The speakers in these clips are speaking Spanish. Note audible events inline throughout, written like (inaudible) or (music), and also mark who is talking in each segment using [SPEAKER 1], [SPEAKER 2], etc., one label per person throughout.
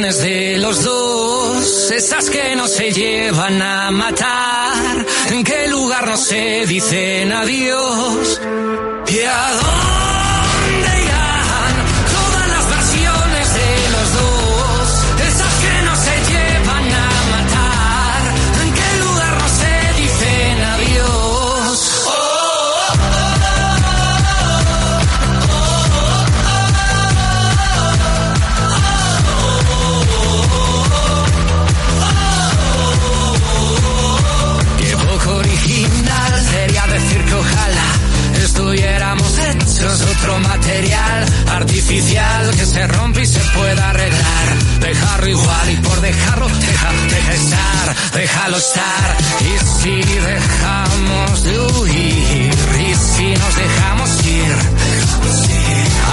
[SPEAKER 1] De los dos? Esas que no se llevan a matar. ¿En qué lugar no se dicen adiós? Artificial que se rompe y se pueda arreglar. Dejarlo igual y por dejarlo, deja, deja estar, déjalo estar. Y si dejamos de huir, y si nos dejamos ir,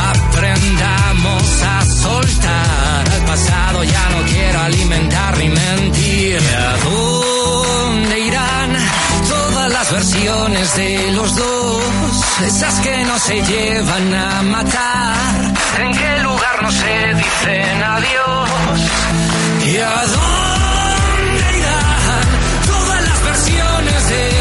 [SPEAKER 1] aprendamos a soltar. El pasado ya no quiero alimentar ni mentir. ¿A dónde irán todas las versiones de los dos? Esas que no se llevan a matar. ¿En qué lugar no se dicen adiós? ¿Y a dónde irán todas las versiones de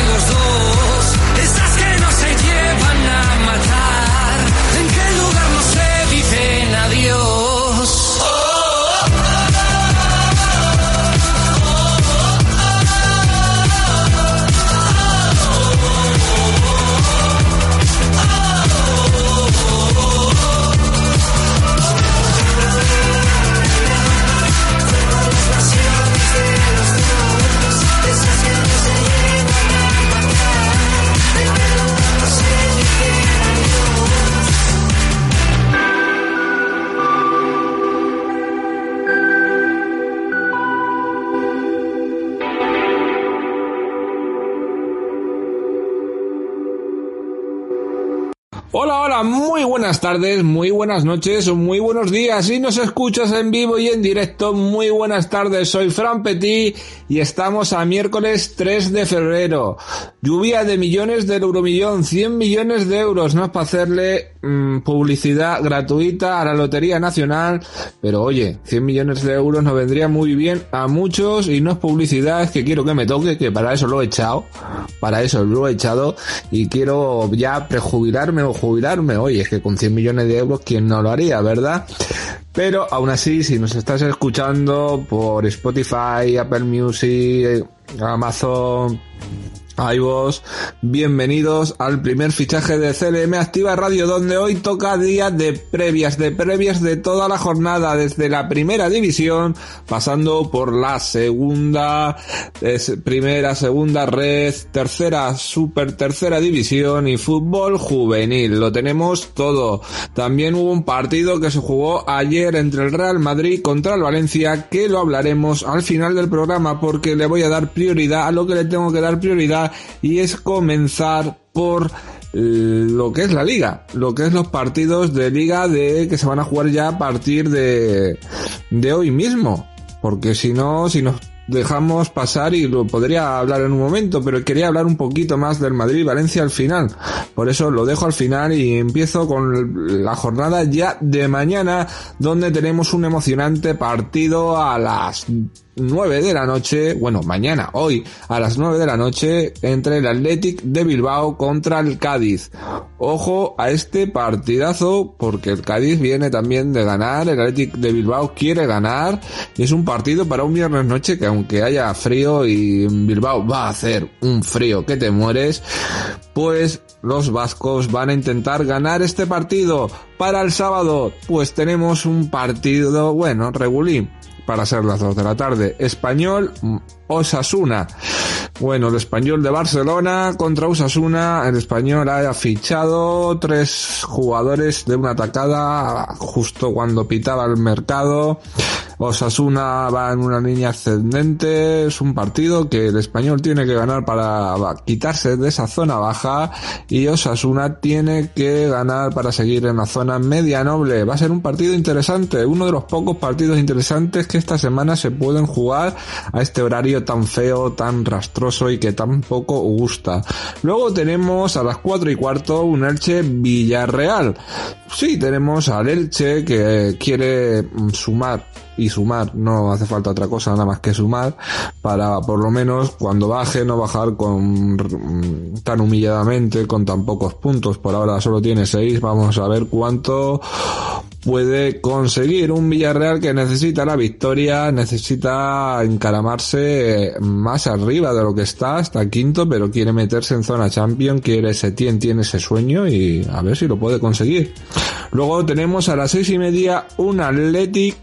[SPEAKER 2] muy buenas tardes, muy buenas noches muy buenos días. Si nos escuchas en vivo y en directo, muy buenas tardes. Soy Fran Petit y estamos a miércoles 3 de febrero. Lluvia de millones del euromillón, 100 millones de euros, no es para hacerle mm, publicidad gratuita a la Lotería Nacional, pero oye, 100 millones de euros nos vendría muy bien a muchos y no es publicidad, que quiero que me toque, que para eso lo he echado, para eso lo he echado y quiero ya prejubilarme o jubilarme. Oye, es que con 100 millones de euros, ¿quién no lo haría, verdad? Pero aún así, si nos estás escuchando por Spotify, Apple Music, Amazon, iVoox, bienvenidos al primer fichaje de CLM Activa Radio, donde hoy toca día de previas, de previas de toda la jornada, desde la primera división, pasando por la segunda, primera, segunda red, tercera, super tercera división y fútbol juvenil. Lo tenemos todo. También hubo un partido que se jugó ayer entre el Real Madrid contra el Valencia, que lo hablaremos al final del programa porque le voy a dar prioridad a lo que le tengo que dar prioridad y es comenzar por eh, lo que es la liga, lo que es los partidos de liga de que se van a jugar ya a partir de, de hoy mismo, porque si no, si nos dejamos pasar y lo podría hablar en un momento, pero quería hablar un poquito más del Madrid Valencia al final. Por eso lo dejo al final y empiezo con la jornada ya de mañana, donde tenemos un emocionante partido a las 9 de la noche, bueno, mañana, hoy, a las 9 de la noche, entre el Athletic de Bilbao contra el Cádiz. Ojo a este partidazo, porque el Cádiz viene también de ganar, el Athletic de Bilbao quiere ganar, y es un partido para un viernes noche que aunque haya frío y Bilbao va a hacer un frío que te mueres, pues los vascos van a intentar ganar este partido. Para el sábado, pues tenemos un partido, bueno, regulín, para ser las 2 de la tarde. Español Osasuna. Bueno, el español de Barcelona contra Osasuna. El español ha fichado tres jugadores de una atacada justo cuando pitaba el mercado. Osasuna va en una línea ascendente. Es un partido que el español tiene que ganar para quitarse de esa zona baja y Osasuna tiene que ganar para seguir en la zona media noble. Va a ser un partido interesante, uno de los pocos partidos interesantes que esta semana se pueden jugar a este horario tan feo, tan rastroso y que tampoco gusta. Luego tenemos a las 4 y cuarto un Elche Villarreal. Sí, tenemos al Elche que quiere sumar y sumar, no hace falta otra cosa nada más que sumar para por lo menos cuando baje no bajar con tan humilladamente con tan pocos puntos. Por ahora solo tiene 6, vamos a ver cuánto puede conseguir un Villarreal que necesita la victoria, necesita encaramarse más arriba de lo que está, hasta quinto, pero quiere meterse en zona champion, quiere Setien, tiene ese sueño y a ver si lo puede conseguir. Luego tenemos a las seis y media un Athletic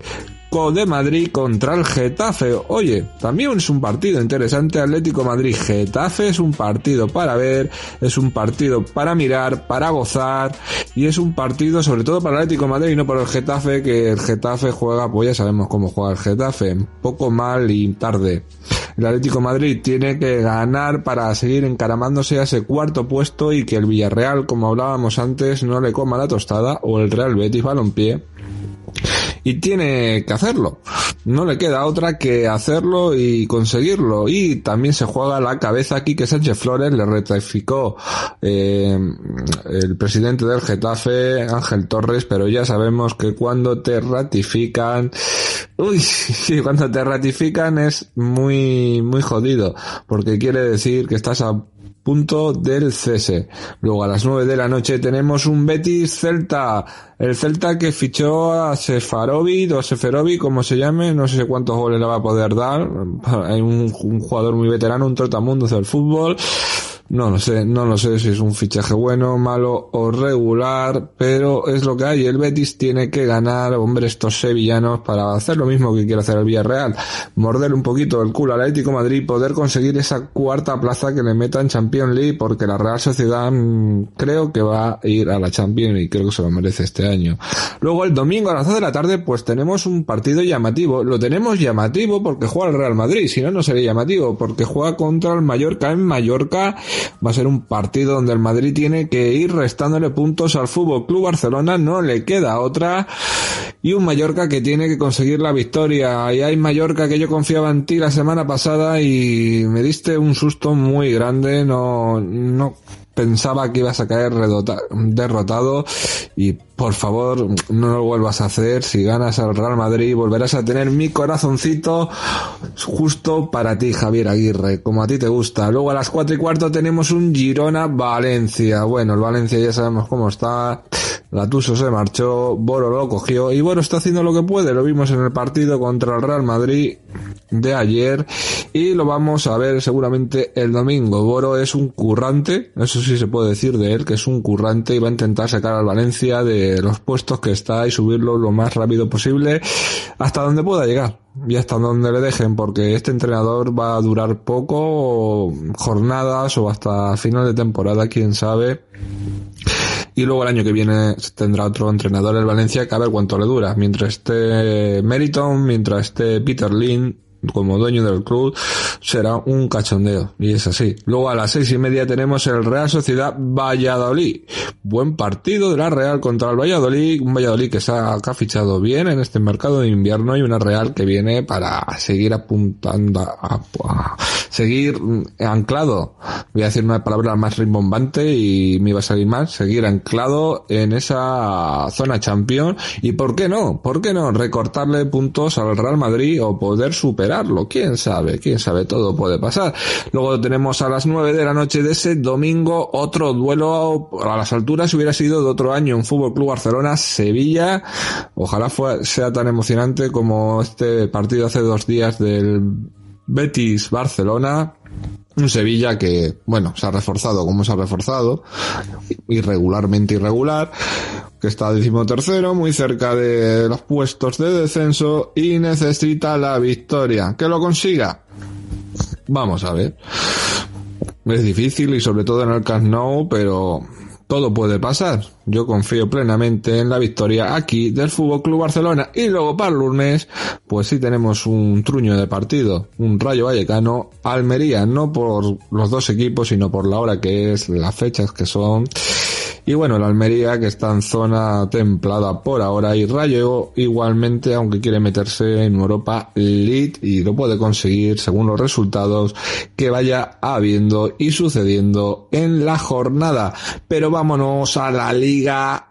[SPEAKER 2] de Madrid contra el Getafe. Oye, también es un partido interesante. Atlético Madrid-Getafe es un partido para ver, es un partido para mirar, para gozar y es un partido sobre todo para el Atlético Madrid y no para el Getafe, que el Getafe juega, pues ya sabemos cómo juega el Getafe, poco mal y tarde. El Atlético Madrid tiene que ganar para seguir encaramándose a ese cuarto puesto y que el Villarreal, como hablábamos antes, no le coma la tostada o el Real Betis Balompié y tiene que hacerlo. No le queda otra que hacerlo y conseguirlo. Y también se juega la cabeza aquí que Sánchez Flores le ratificó eh, el presidente del Getafe, Ángel Torres, pero ya sabemos que cuando te ratifican, uy, (laughs) cuando te ratifican es muy, muy jodido, porque quiere decir que estás a punto del cese. Luego a las 9 de la noche tenemos un Betis Celta. El Celta que fichó a Sefarovic o Seferovic, como se llame, no sé cuántos goles le va a poder dar. (laughs) Hay un, jugador muy veterano, un trotamundos del fútbol. No lo sé, no lo sé si es un fichaje bueno, malo o regular, pero es lo que hay. El Betis tiene que ganar, hombre, estos sevillanos para hacer lo mismo que quiere hacer el Villarreal. Morder un poquito el culo al Atlético Madrid, poder conseguir esa cuarta plaza que le meta en Champions League, porque la Real Sociedad mm, creo que va a ir a la Champions y creo que se lo merece este año. Luego el domingo a las 2 de la tarde, pues tenemos un partido llamativo. Lo tenemos llamativo porque juega el Real Madrid, si no, no sería llamativo, porque juega contra el Mallorca en Mallorca Va a ser un partido donde el Madrid tiene que ir restándole puntos al Fútbol Club Barcelona, no le queda otra. Y un Mallorca que tiene que conseguir la victoria. Y hay Mallorca que yo confiaba en ti la semana pasada y me diste un susto muy grande. No, no pensaba que ibas a caer derrotado y por favor no lo vuelvas a hacer. Si ganas al Real Madrid volverás a tener mi corazoncito justo para ti, Javier Aguirre, como a ti te gusta. Luego a las cuatro y cuarto tenemos un Girona Valencia. Bueno, el Valencia ya sabemos cómo está. Latuso se marchó, Boro lo cogió y Boro está haciendo lo que puede. Lo vimos en el partido contra el Real Madrid de ayer y lo vamos a ver seguramente el domingo. Boro es un currante, eso sí se puede decir de él, que es un currante y va a intentar sacar al Valencia de los puestos que está y subirlo lo más rápido posible hasta donde pueda llegar y hasta donde le dejen, porque este entrenador va a durar poco, jornadas o hasta final de temporada, quién sabe. Y luego el año que viene tendrá otro entrenador el Valencia que a ver cuánto le dura. Mientras esté Meriton, mientras esté Peter Lin, como dueño del club será un cachondeo y es así. Luego a las seis y media tenemos el Real Sociedad Valladolid. Buen partido de la Real contra el Valladolid, un Valladolid que se ha, fichado bien en este mercado de invierno y una Real que viene para seguir apuntando a, seguir anclado voy a decir una palabra más rimbombante y me iba a salir mal, seguir anclado en esa zona champion y por qué no, por qué no recortarle puntos al Real Madrid o poder superarlo, quién sabe, quién sabe, todo puede pasar. Luego tenemos a las 9 de la noche de ese domingo otro duelo a las alturas. Hubiera sido de otro año en Fútbol Club Barcelona Sevilla, ojalá sea tan emocionante como este partido hace dos días del Betis Barcelona un Sevilla que, bueno, se ha reforzado como se ha reforzado, irregularmente irregular, que está decimotercero, muy cerca de los puestos de descenso y necesita la victoria. ¿Que lo consiga? Vamos a ver. Es difícil y sobre todo en el Camp pero todo puede pasar. Yo confío plenamente en la victoria aquí del Fútbol Club Barcelona. Y luego para el lunes, pues sí tenemos un truño de partido. Un Rayo Vallecano, Almería, no por los dos equipos, sino por la hora que es, las fechas que son. Y bueno, el Almería que está en zona templada por ahora y Rayo igualmente, aunque quiere meterse en Europa League y lo puede conseguir según los resultados que vaya habiendo y sucediendo en la jornada. Pero vámonos a la liga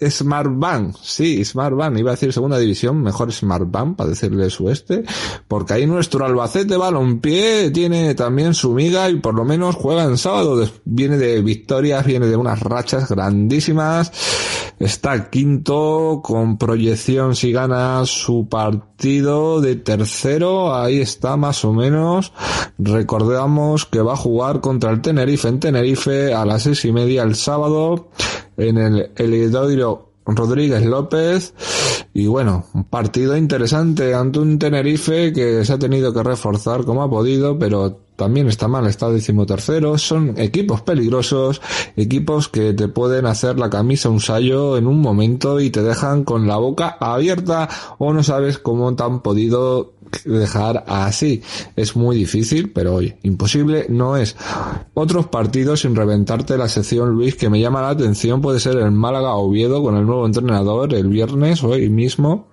[SPEAKER 2] Smart Bank, sí, Smart Bank, iba a decir segunda división, mejor Smart Bank para decirle su este, porque ahí nuestro Albacete Balompié tiene también su miga y por lo menos juega en sábado, viene de victorias, viene de unas rachas grandísimas, está quinto con proyección si gana su partido de tercero, ahí está más o menos, recordamos que va a jugar contra el Tenerife en Tenerife a las seis y media el sábado, en el Rodríguez López. Y bueno, un partido interesante ante un Tenerife que se ha tenido que reforzar como ha podido, pero también está mal, está decimotercero. Son equipos peligrosos, equipos que te pueden hacer la camisa un sallo en un momento y te dejan con la boca abierta o no sabes cómo te han podido dejar así. Es muy difícil, pero oye, imposible no es. Otros partidos sin reventarte la sección, Luis, que me llama la atención puede ser el Málaga Oviedo con el nuevo entrenador el viernes, hoy mismo,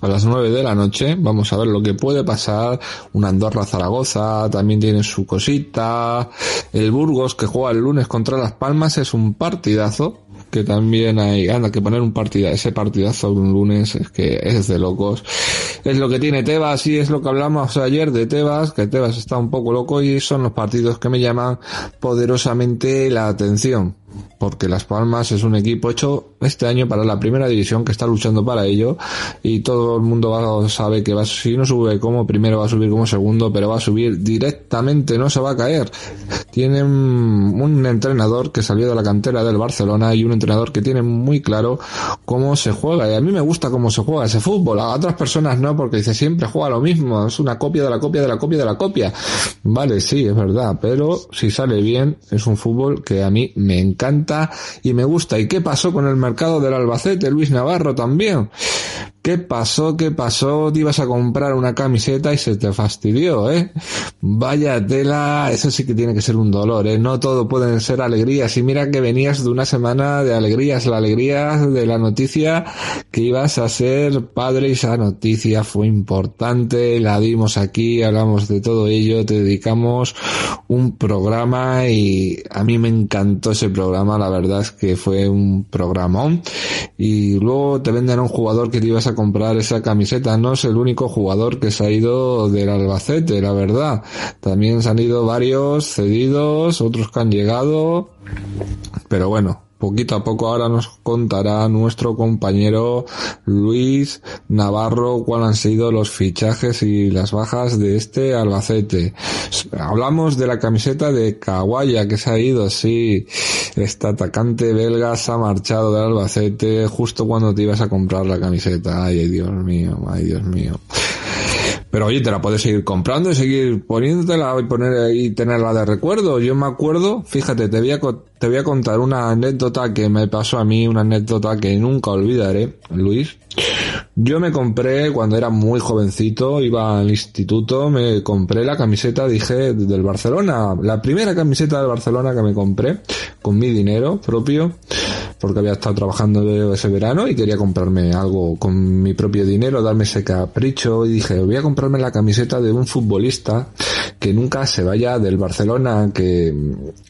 [SPEAKER 2] a las 9 de la noche. Vamos a ver lo que puede pasar. Un Andorra Zaragoza también tiene su cosita. El Burgos que juega el lunes contra Las Palmas es un partidazo que también hay, anda, que poner un partido, ese partidazo un lunes es que es de locos. Es lo que tiene Tebas y es lo que hablamos ayer de Tebas, que Tebas está un poco loco y son los partidos que me llaman poderosamente la atención porque Las Palmas es un equipo hecho este año para la primera división que está luchando para ello. Y todo el mundo sabe que va, si no sube como primero va a subir como segundo, pero va a subir directamente, no se va a caer. Tienen un entrenador que salió de la cantera del Barcelona y un entrenador que tiene muy claro cómo se juega. Y a mí me gusta cómo se juega ese fútbol, a otras personas no, porque dice siempre juega lo mismo, es una copia de la copia de la copia de la copia. Vale, sí, es verdad, pero si sale bien es un fútbol que a mí me encanta y me gusta. ¿Y qué pasó con el mercado del Albacete, Luis Navarro también? ¿Qué pasó? ¿Qué pasó? Te ibas a comprar una camiseta y se te fastidió, ¿eh? Vaya tela, eso sí que tiene que ser un dolor, ¿eh? No todo pueden ser alegrías. Y mira que venías de una semana de alegrías, la alegría de la noticia que ibas a ser padre y esa noticia fue importante, la dimos aquí, hablamos de todo ello, te dedicamos un programa y a mí me encantó ese programa, la verdad es que fue un programón. Y luego te venden a un jugador que te ibas a comprar esa camiseta. No es el único jugador que se ha ido del Albacete, la verdad. También se han ido varios cedidos, otros que han llegado. Pero bueno, poquito a poco ahora nos contará nuestro compañero Luis Navarro cuáles han sido los fichajes y las bajas de este Albacete. Hablamos de la camiseta de Kawaya que se ha ido, sí. Este atacante belga se ha marchado del Albacete justo cuando te ibas a comprar la camiseta. Ay, Dios mío, ay, Dios mío. Pero oye, te la puedes seguir comprando y seguir poniéndotela y poner y tenerla de recuerdo. Yo me acuerdo, fíjate, te voy a, te voy a contar una anécdota que me pasó a mí, una anécdota que nunca olvidaré, Luis. Yo me compré cuando era muy jovencito, iba al instituto, me compré la camiseta, dije, del Barcelona, la primera camiseta del Barcelona que me compré con mi dinero propio, porque había estado trabajando ese verano y quería comprarme algo con mi propio dinero, darme ese capricho y dije, voy a comprarme la camiseta de un futbolista que nunca se vaya del Barcelona, que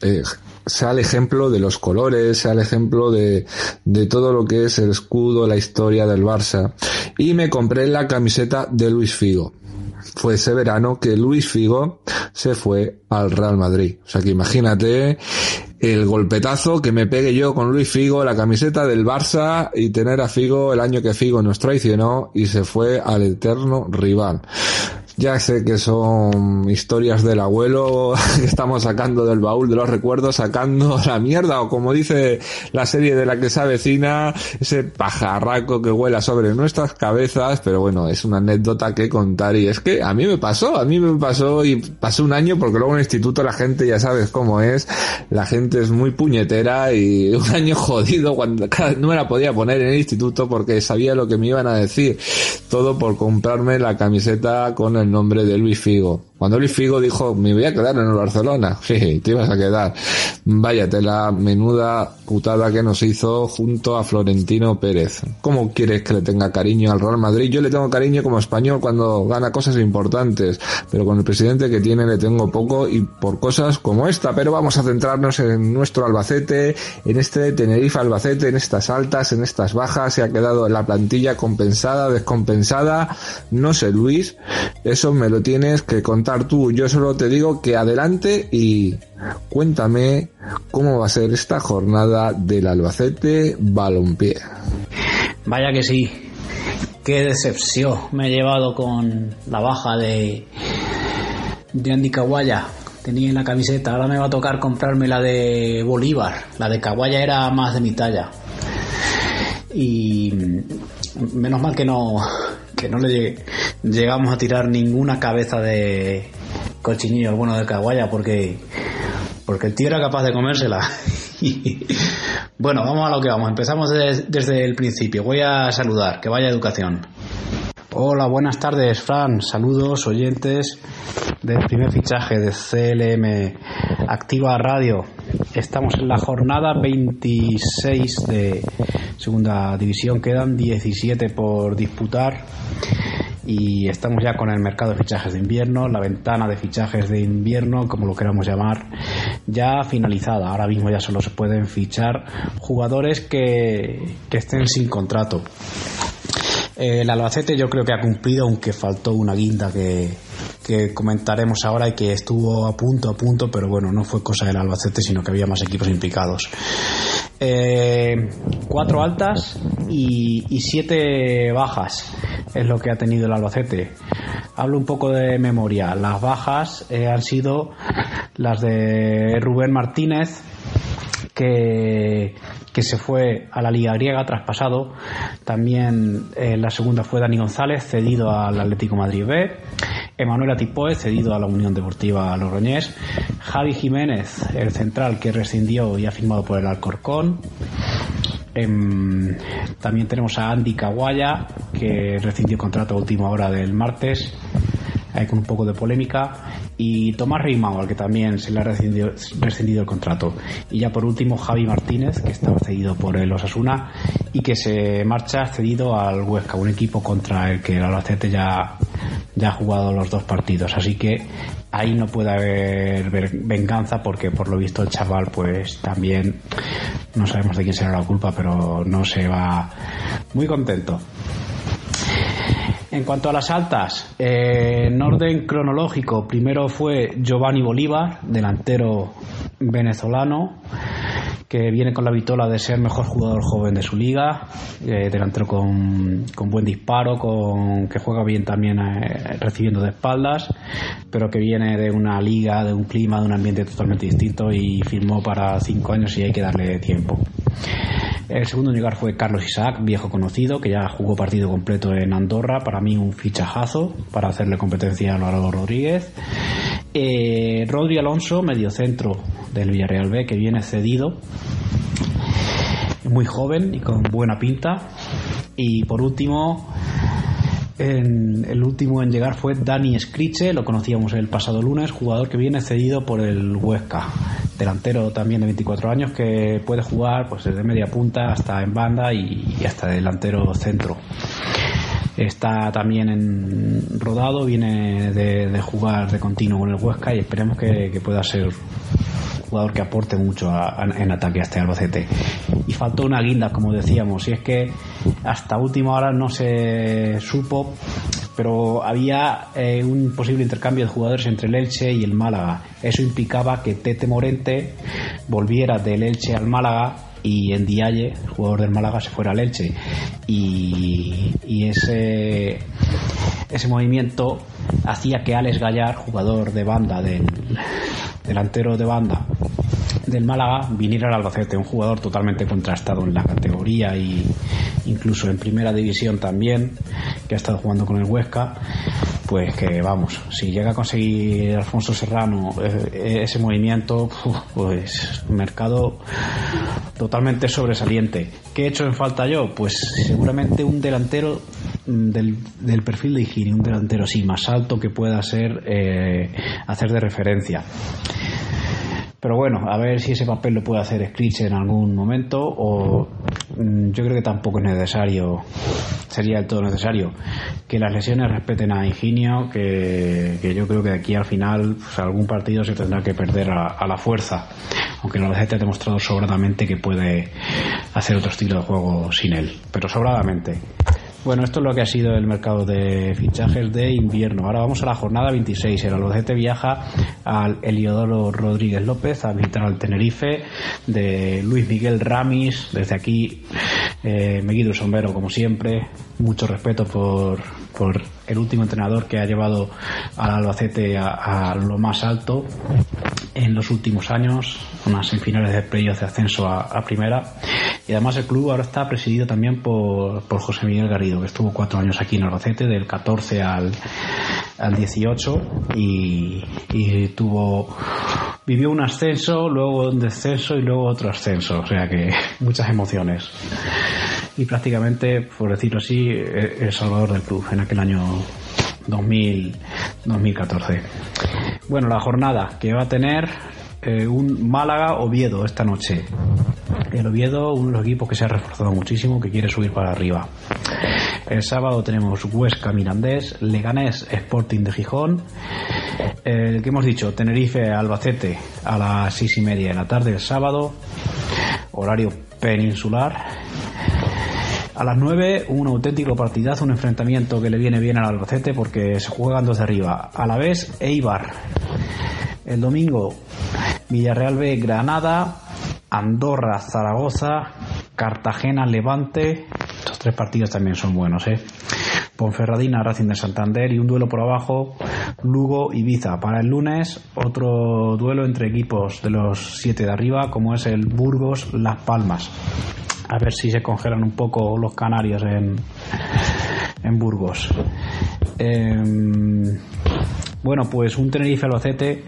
[SPEAKER 2] eh, sea el ejemplo de los colores, sea el ejemplo de, de todo lo que es el escudo, la historia del Barça. Y me compré la camiseta de Luis Figo. Fue ese verano que Luis Figo se fue al Real Madrid. O sea que imagínate el golpetazo que me pegue yo con Luis Figo, la camiseta del Barça y tener a Figo el año que Figo nos traicionó y se fue al eterno rival. Ya sé que son historias del abuelo (laughs) que estamos sacando del baúl de los recuerdos, sacando la mierda, o como dice la serie de la que se avecina, ese pajarraco que vuela sobre nuestras cabezas, pero bueno, es una anécdota que contar y es que a mí me pasó, a mí me pasó y pasó un año porque luego en el instituto la gente ya sabes cómo es, la gente es muy puñetera y (laughs) un año jodido cuando no me la podía poner en el instituto porque sabía lo que me iban a decir, todo por comprarme la camiseta con el el nombre de Luis Figo. Cuando Luis Figo dijo, me voy a quedar en el Barcelona, (laughs) sí, te ibas a quedar. Váyate la menuda putada que nos hizo junto a Florentino Pérez. ¿Cómo quieres que le tenga cariño al Real Madrid? Yo le tengo cariño como español cuando gana cosas importantes, pero con el presidente que tiene le tengo poco y por cosas como esta. Pero vamos a centrarnos en nuestro Albacete, en este Tenerife Albacete, en estas altas, en estas bajas. Se ha quedado la plantilla compensada, descompensada. No sé, Luis, eso me lo tienes que contar tú. Yo solo te digo que adelante y cuéntame cómo va a ser esta jornada del Albacete Balompié.
[SPEAKER 3] Vaya que sí. Qué decepción me he llevado con la baja de, de Andy Kawaya. Tenía en la camiseta, ahora me va a tocar comprarme la de Bolívar. La de Kawaya era más de mi talla. Y menos mal que no, que no le llegamos a tirar ninguna cabeza de cochinillo bueno de Caguaya porque porque el tío era capaz de comérsela. (laughs) bueno, vamos a lo que vamos. Empezamos desde el principio. Voy a saludar. Que vaya educación. Hola, buenas tardes, Fran. Saludos, oyentes del primer fichaje de CLM Activa Radio. Estamos en la jornada 26 de segunda división. Quedan 17 por disputar y estamos ya con el mercado de fichajes de invierno, la ventana de fichajes de invierno, como lo queramos llamar, ya finalizada. Ahora mismo ya solo se pueden fichar jugadores que, que estén sin contrato. El Albacete yo creo que ha cumplido, aunque faltó una guinda que, que comentaremos ahora y que estuvo a punto, a punto, pero bueno, no fue cosa del Albacete, sino que había más equipos implicados. Eh, cuatro altas y, siete bajas es lo que ha tenido el Albacete. Hablo un poco de memoria. Las bajas eh, han sido las de Rubén Martínez, que, se fue a la Liga Griega traspasado. También eh, la segunda fue Dani González, cedido al Atlético Madrid B. Emanuel Atipoe, cedido a la Unión Deportiva Logroñés. Javi Jiménez, el central que rescindió y ha firmado por el Alcorcón. Em, también tenemos a Andy Kawaya, que rescindió contrato a última hora del martes, ahí con un poco de polémica. Y Tomás Reimao, al que también se le ha rescindido, rescindido, el contrato. Y ya por último, Javi Martínez, que estaba cedido por el Osasuna y que se marcha cedido al Huesca, un equipo contra el que el Albacete ya, ya ha jugado los dos partidos. Así que ahí no puede haber venganza porque por lo visto el chaval pues también no sabemos de quién será la culpa, pero no se va muy contento. En cuanto a las altas, eh, en orden cronológico, primero fue Giovanni Bolívar, delantero venezolano, que viene con la vitola de ser mejor jugador joven de su liga, eh, delantero con, buen disparo, con que juega bien también eh, recibiendo de espaldas, pero que viene de una liga, de un clima, de un ambiente totalmente distinto y firmó para cinco años y hay que darle tiempo. El segundo lugar fue Carlos Isaac, viejo conocido, que ya jugó partido completo en Andorra. Para mí un fichajazo para hacerle competencia a Lorado Rodríguez. Eh, Rodri Alonso, mediocentro del Villarreal B, que viene cedido. Muy joven y con buena pinta. Y por último, En, el último en llegar fue Dani Scriche, lo conocíamos el pasado lunes, jugador que viene cedido por el Huesca, delantero también de 24 años que puede jugar pues desde media punta hasta en banda y, hasta delantero centro. Está también en rodado, viene de, jugar de continuo con el Huesca y esperemos que, pueda ser jugador que aporte mucho en ataque a este Albacete. Y faltó una guinda, como decíamos, y es que hasta última hora no se supo, pero había eh, un posible intercambio de jugadores entre el Elche y el Málaga. Eso implicaba que Tete Morente volviera del Elche al Málaga y en jugador del Málaga, se fuera al Elche. Y, y ese, ese movimiento hacía que Alex Gallar, jugador de banda del, delantero de banda del Málaga, viniera al Albacete, un jugador totalmente contrastado en la categoría y incluso en primera división también, que ha estado jugando con el Huesca, pues que vamos, si llega a conseguir Alfonso Serrano eh, ese movimiento, pues mercado totalmente sobresaliente. ¿Qué he hecho en falta yo? Pues seguramente un delantero mm, del, perfil de Higini, un delantero así más alto que pueda ser eh, hacer de referencia. Pero bueno, a ver si ese papel lo puede hacer Scritch en algún momento o mm, yo creo que tampoco es necesario, sería del todo necesario que las lesiones respeten a Ingenio, que, yo creo que de aquí al final pues, algún partido se tendrá que perder a, la fuerza, aunque la gente ha demostrado sobradamente que puede hacer otro estilo de juego sin él, pero sobradamente. Bueno, esto es lo que ha sido el mercado de fichajes de invierno. Ahora vamos a la jornada 26. El Albacete viaja al Eliodoro Rodríguez López a visitar al Tenerife de Luis Miguel Ramis. Desde aquí eh, me guido el sombrero como siempre. Mucho respeto por, por el último entrenador que ha llevado al Albacete a, lo más alto en los últimos años, unas semifinales de playoff de ascenso a, primera. Y además el club ahora está presidido también por, por José Miguel Garrido, que estuvo cuatro años aquí en Albacete, del 14 al, al 18, y, y tuvo vivió un ascenso, luego un descenso y luego otro ascenso, o sea que (laughs) muchas emociones. Y prácticamente, por decirlo así, el salvador del club en aquel año 2000, 2014. Bueno, la jornada que va a tener eh, un Málaga Oviedo esta noche. El Oviedo, uno de los equipos que se ha reforzado muchísimo, que quiere subir para arriba. El sábado tenemos Huesca Mirandés, Leganés Sporting de Gijón. El que hemos dicho, Tenerife Albacete a las seis y media de la tarde el sábado. Horario peninsular. A las 9, un auténtico partidazo, un enfrentamiento que le viene bien al Albacete porque se juegan dos de arriba. A la vez, Eibar. El domingo, Villarreal B, Granada, Andorra, Zaragoza, Cartagena, Levante. Estos tres partidos también son buenos, ¿eh? Ponferradina, Racing de Santander y un duelo por abajo, Lugo, Ibiza. Para el lunes, otro duelo entre equipos de los siete de arriba, como es el Burgos, Las Palmas a ver si se congelan un poco los canarios en, en Burgos. Em, bueno, pues un Tenerife Albacete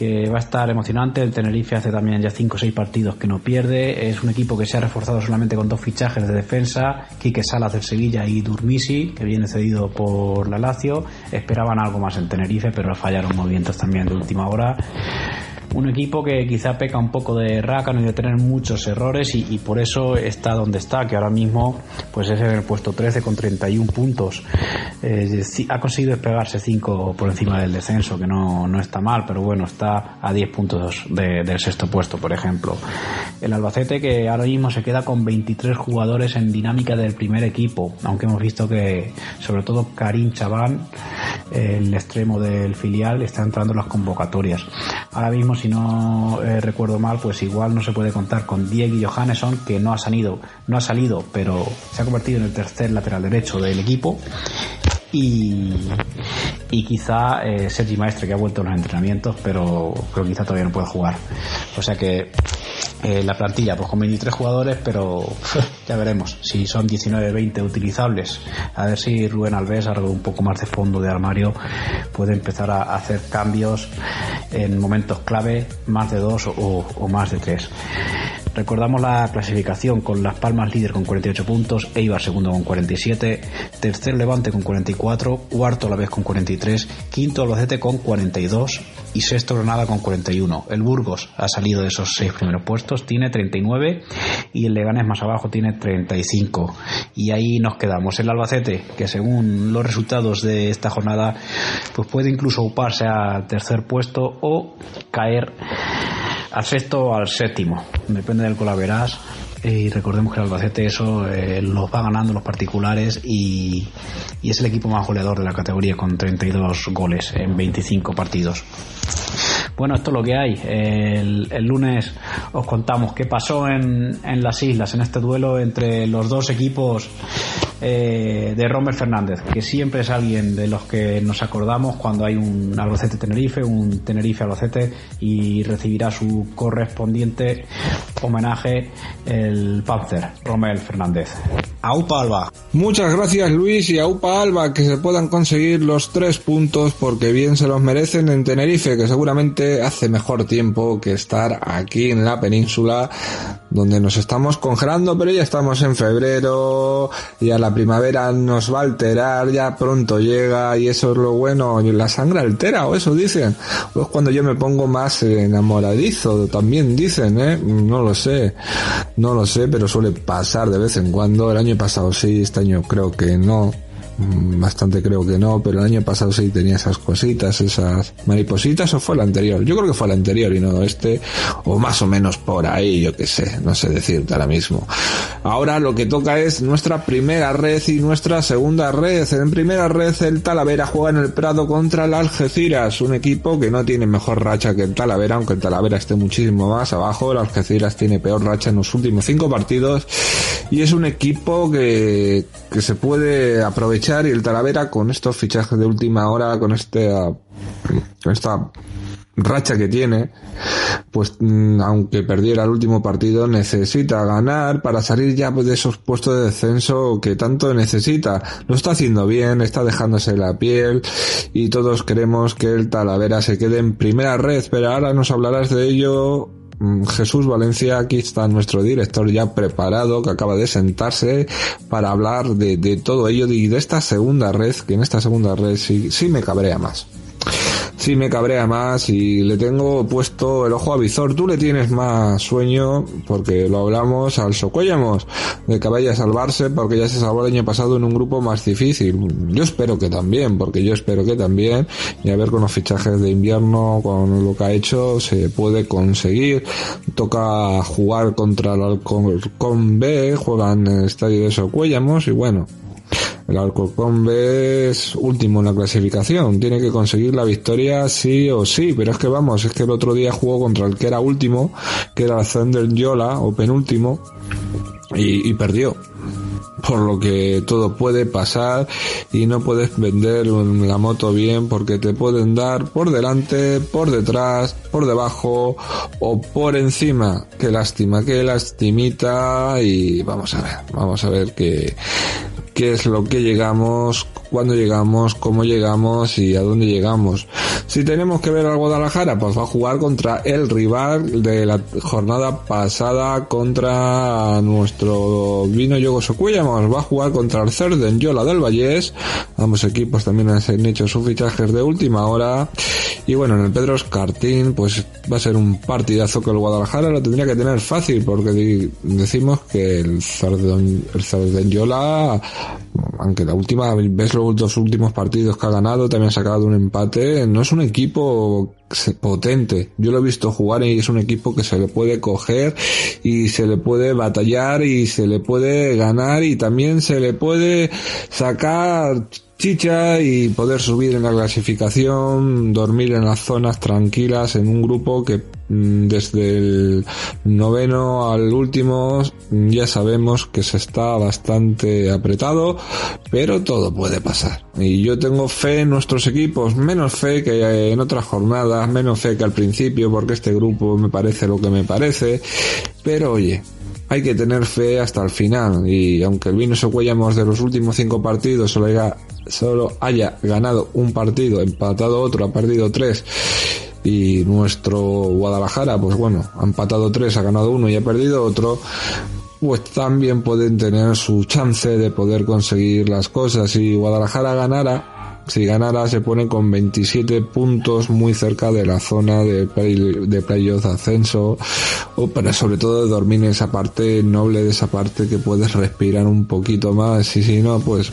[SPEAKER 3] que va a estar emocionante. El Tenerife hace también ya 5 o 6 partidos que no pierde. Es un equipo que se ha reforzado solamente con dos fichajes de defensa, Quique Salas del Sevilla y Durmisi, que viene cedido por la Lazio. Esperaban algo más en Tenerife, pero fallaron movimientos también de última hora un equipo que quizá peca un poco de rácano y de tener muchos errores y, por eso está donde está, que ahora mismo pues es en el puesto 13 con 31 puntos. Eh, ha conseguido despegarse 5 por encima del descenso, que no, no está mal, pero bueno, está a 10 puntos del sexto puesto, por ejemplo. El Albacete que ahora mismo se queda con 23 jugadores en dinámica del primer equipo, aunque hemos visto que sobre todo Karim Chabán, el extremo del filial, está entrando en las convocatorias. Ahora mismo si no eh, recuerdo mal, pues igual no se puede contar con Diego Johannesson, que no ha salido, no ha salido, pero se ha convertido en el tercer lateral derecho del equipo. Y, y quizá eh, Sergi Maestre, que ha vuelto a los entrenamientos, pero, pero quizá todavía no puede jugar. O sea que eh, la plantilla, pues con 23 jugadores, pero (laughs) ya veremos si son 19-20 utilizables. A ver si Rubén Alves, algo un poco más de fondo de armario, puede empezar a hacer cambios en momentos clave, más de dos o, más de tres. Recordamos la clasificación con Las Palmas líder con 48 puntos, Eibar segundo con 47, tercer Levante con 44, cuarto a la vez con 43, quinto Albacete con 42 y sexto Granada con 41. El Burgos ha salido de esos seis primeros puestos, tiene 39 y el Leganés más abajo tiene 35. Y ahí nos quedamos. El Albacete, que según los resultados de esta jornada, pues puede incluso uparse al tercer puesto o caer al sexto o al séptimo. Depende del colaveras. Y recordemos que el Albacete eso eh, los va ganando los particulares y, y, es el equipo más goleador de la categoría con 32 goles en 25 partidos. Bueno, esto es lo que hay. El, el lunes os contamos qué pasó en, en, las islas, en este duelo entre los dos equipos eh, de Romer Fernández, que siempre es alguien de los que nos acordamos cuando hay un Albacete Tenerife, un Tenerife Albacete y recibirá su correspondiente homenaje el Panzer, Rommel Fernández. Aupa Alba.
[SPEAKER 2] Muchas gracias Luis y Aupa Alba que se puedan conseguir los tres puntos porque bien se los merecen en Tenerife que seguramente hace mejor tiempo que estar aquí en la península donde nos estamos congelando pero ya estamos en febrero y a la primavera nos va a alterar ya pronto llega y eso es lo bueno la sangre altera o eso dicen pues cuando yo me pongo más enamoradizo también dicen eh no lo sé no lo sé pero suele pasar de vez en cuando el año pasado sí, este año creo que no. Bastante creo que no, pero el año pasado sí tenía esas cositas, esas maripositas, o fue el anterior. Yo creo que fue el anterior y no este, o más o menos por ahí, yo que sé, no sé decirte ahora mismo. Ahora lo que toca es nuestra primera red y nuestra segunda red. En primera red el Talavera juega en el Prado contra el Algeciras, un equipo que no tiene mejor racha que el Talavera, aunque el Talavera esté muchísimo más abajo. El Algeciras tiene peor racha en los últimos cinco partidos y es un equipo que, que se puede aprovechar y el Talavera con estos fichajes de última hora, con este con esta racha que tiene, pues aunque perdiera el último partido, necesita ganar para salir ya de esos puestos de descenso que tanto necesita. Lo está haciendo bien, está dejándose la piel y todos queremos que el Talavera se quede en primera red, pero ahora nos hablarás de ello Jesús Valencia, aquí está nuestro director ya preparado, que acaba de sentarse para hablar de, de todo ello y de esta segunda red, que en esta segunda red sí, sí me cabrea más sí me cabrea más y le tengo puesto el ojo a visor. Tú le tienes más sueño porque lo hablamos al Socuellamos de que vaya a salvarse porque ya se salvó el año pasado en un grupo más difícil. Yo espero que también, porque yo espero que también y a ver con los fichajes de invierno, con lo que ha hecho, se puede conseguir. Toca jugar contra el Alcon B, juegan en el estadio de Socuellamos y bueno, el Alcorcón es último en la clasificación, tiene que conseguir la victoria sí o sí, pero es que vamos, es que el otro día jugó contra el que era último, que era Thunder Yola o penúltimo, y, y perdió. Por lo que todo puede pasar y no puedes vender la moto bien porque te pueden dar por delante, por detrás, por debajo o por encima. Qué lástima, qué lastimita. Y vamos a ver, vamos a ver que es lo que llegamos, cuándo llegamos, cómo llegamos y a dónde llegamos. Si tenemos que ver al Guadalajara, pues va a jugar contra el rival de la jornada pasada contra nuestro Vino Yogo Socuellamos. Va a jugar contra el Cerden Yola del Vallés. Ambos equipos también han hecho sus fichajes de última hora. Y bueno, en el Pedro Escartín, pues va a ser un partidazo que el Guadalajara lo tendría que tener fácil, porque decimos que el Cerden, el Cerden Yola aunque la última ves los dos últimos partidos que ha ganado, también ha sacado un empate, no es un equipo potente. Yo lo he visto jugar y es un equipo que se le puede coger y se le puede batallar y se le puede ganar y también se le puede sacar chicha y poder subir en la clasificación, dormir en las zonas tranquilas en un grupo que mm, desde el noveno al último ya sabemos que se está bastante apretado, pero todo puede pasar. Y yo tengo fe en nuestros equipos, menos fe que en otras jornadas, menos fe que al principio, porque este grupo me parece lo que me parece, pero oye, hay que tener fe hasta el final y aunque el Vino Socuellamos de los últimos cinco partidos solo haya, solo haya ganado un partido, empatado otro, ha perdido tres y nuestro Guadalajara, pues bueno, ha empatado tres, ha ganado uno y ha perdido otro, pues también pueden tener su chance de poder conseguir las cosas. Si Guadalajara ganara, si ganara se pone con 27 puntos muy cerca de la zona de, play, de playoff ascenso, o para sobre todo dormir en esa parte noble de esa parte que puedes respirar un poquito más. Y si no, pues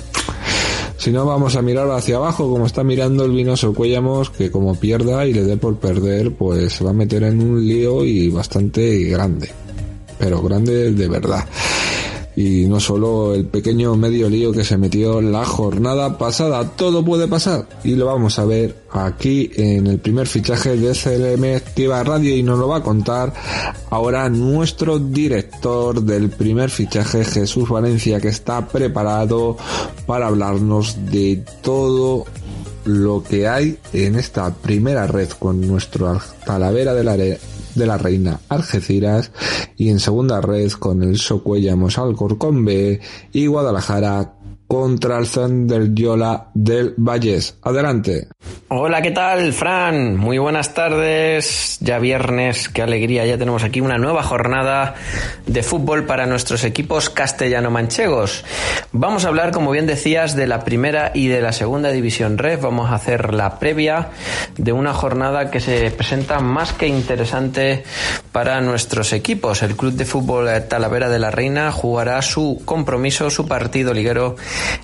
[SPEAKER 2] si no, vamos a mirar hacia abajo, como está mirando el Vinoso Cuellamos, que como pierda y le dé por perder, pues se va a meter en un lío y bastante grande. Pero grande de verdad y no solo el pequeño medio lío que se metió la jornada pasada, todo puede pasar. Y lo vamos a ver aquí en el primer fichaje de CLM Activa Radio y nos lo va a contar ahora nuestro director del primer fichaje Jesús Valencia que está preparado para hablarnos de todo lo que hay en esta primera red con nuestro Talavera de la de la Reina Algeciras y en segunda red con el Socuellamos Alcorcón B y Guadalajara contra el Thunder Yola del Valles. Adelante.
[SPEAKER 4] Hola, ¿qué tal, Fran? Muy buenas tardes. Ya viernes, qué alegría. Ya tenemos aquí una nueva jornada de fútbol para nuestros equipos castellano-manchegos. Vamos a hablar, como bien decías, de la primera y de la segunda división red. Vamos a hacer la previa de una jornada que se presenta más que interesante para nuestros equipos. El Club de Fútbol Talavera de la Reina jugará su compromiso, su partido liguero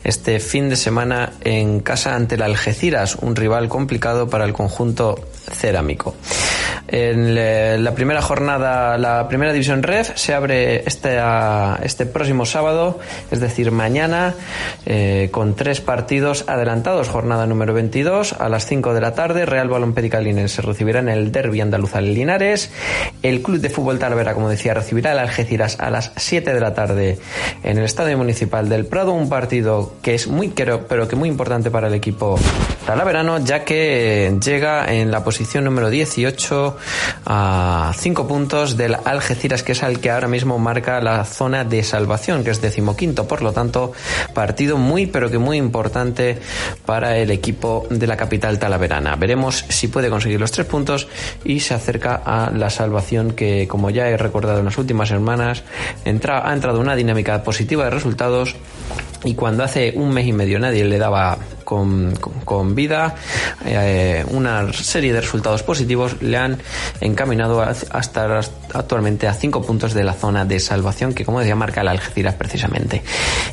[SPEAKER 4] este fin de semana en casa ante el Algeciras, un rival complicado para el conjunto cerámico. En la primera jornada, la primera división REF se abre este, este próximo sábado, es decir, mañana, eh, con tres partidos adelantados. Jornada número 22 a las 5 de la tarde, Real Balón se recibirá en el Derby Andaluz al Linares. El Club de Fútbol Talavera, como decía, recibirá al Algeciras a las 7 de la tarde en el Estadio Municipal del Prado, un partido que es muy pero que muy importante para el equipo talaverano, ya que llega en la posición número 18 a 5 puntos del Algeciras, que es el que ahora mismo marca la zona de salvación, que es decimoquinto. Por lo tanto, partido muy, pero que muy importante para el equipo de la capital talaverana. Veremos si puede conseguir los tres puntos y se acerca a la salvación que, como ya he recordado en las últimas semanas, entra, ha entrado una dinámica positiva de resultados y cuando hace un mes y medio nadie le daba con, vida, eh, una serie de resultados positivos le han encaminado hasta actualmente a cinco puntos de la zona de salvación que como decía marca el Algeciras precisamente.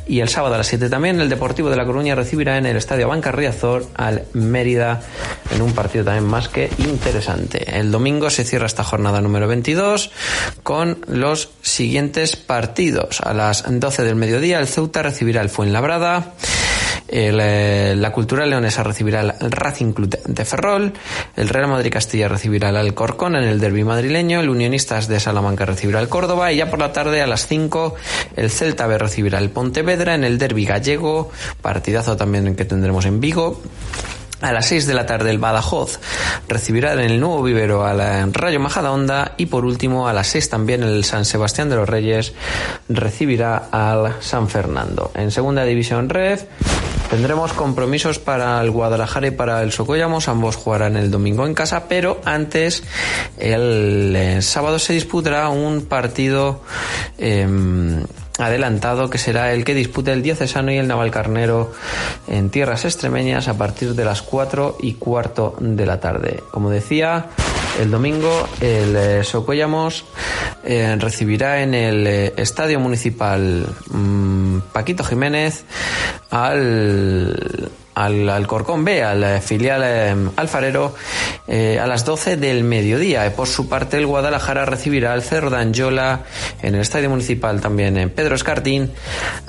[SPEAKER 4] Y el sábado a las 7 también el Deportivo de La Coruña recibirá en el Estadio Banca Riazor al Mérida en un partido también más que interesante. El domingo se cierra esta jornada número 22 con los siguientes partidos. A las 12 del mediodía el Ceuta recibirá el Fuenlabrada. Eh, la Cultura Leonesa recibirá el Racing Club de Ferrol, el Real Madrid Castilla recibirá el Alcorcón en el derby madrileño, el Unionistas de Salamanca recibirá el Córdoba y ya por la tarde a las 5 el Celta B recibirá el Pontevedra en el derby gallego, partidazo también que tendremos en Vigo. A las 6 de la tarde el Badajoz recibirá en el nuevo vivero al Rayo Majadahonda y por último a las 6 también el San Sebastián de los Reyes recibirá al San Fernando. En segunda división red tendremos compromisos para el Guadalajara y para el Socollamos, ambos jugarán el domingo en casa, pero antes el, eh, sábado se disputará un partido em, adelantado que será el que dispute el Diocesano y el Navalcarnero en tierras extremeñas a partir de las 4 y cuarto de la tarde. Como decía, el domingo el eh, Socollamos eh, recibirá en el eh, Estadio Municipal mm, Paquito Jiménez al al, al Corcón B, al eh, filial eh, alfarero, eh, a las 12 del mediodía. Por su parte, el Guadalajara recibirá al Cerro de Anjola en el Estadio Municipal también en Pedro Escartín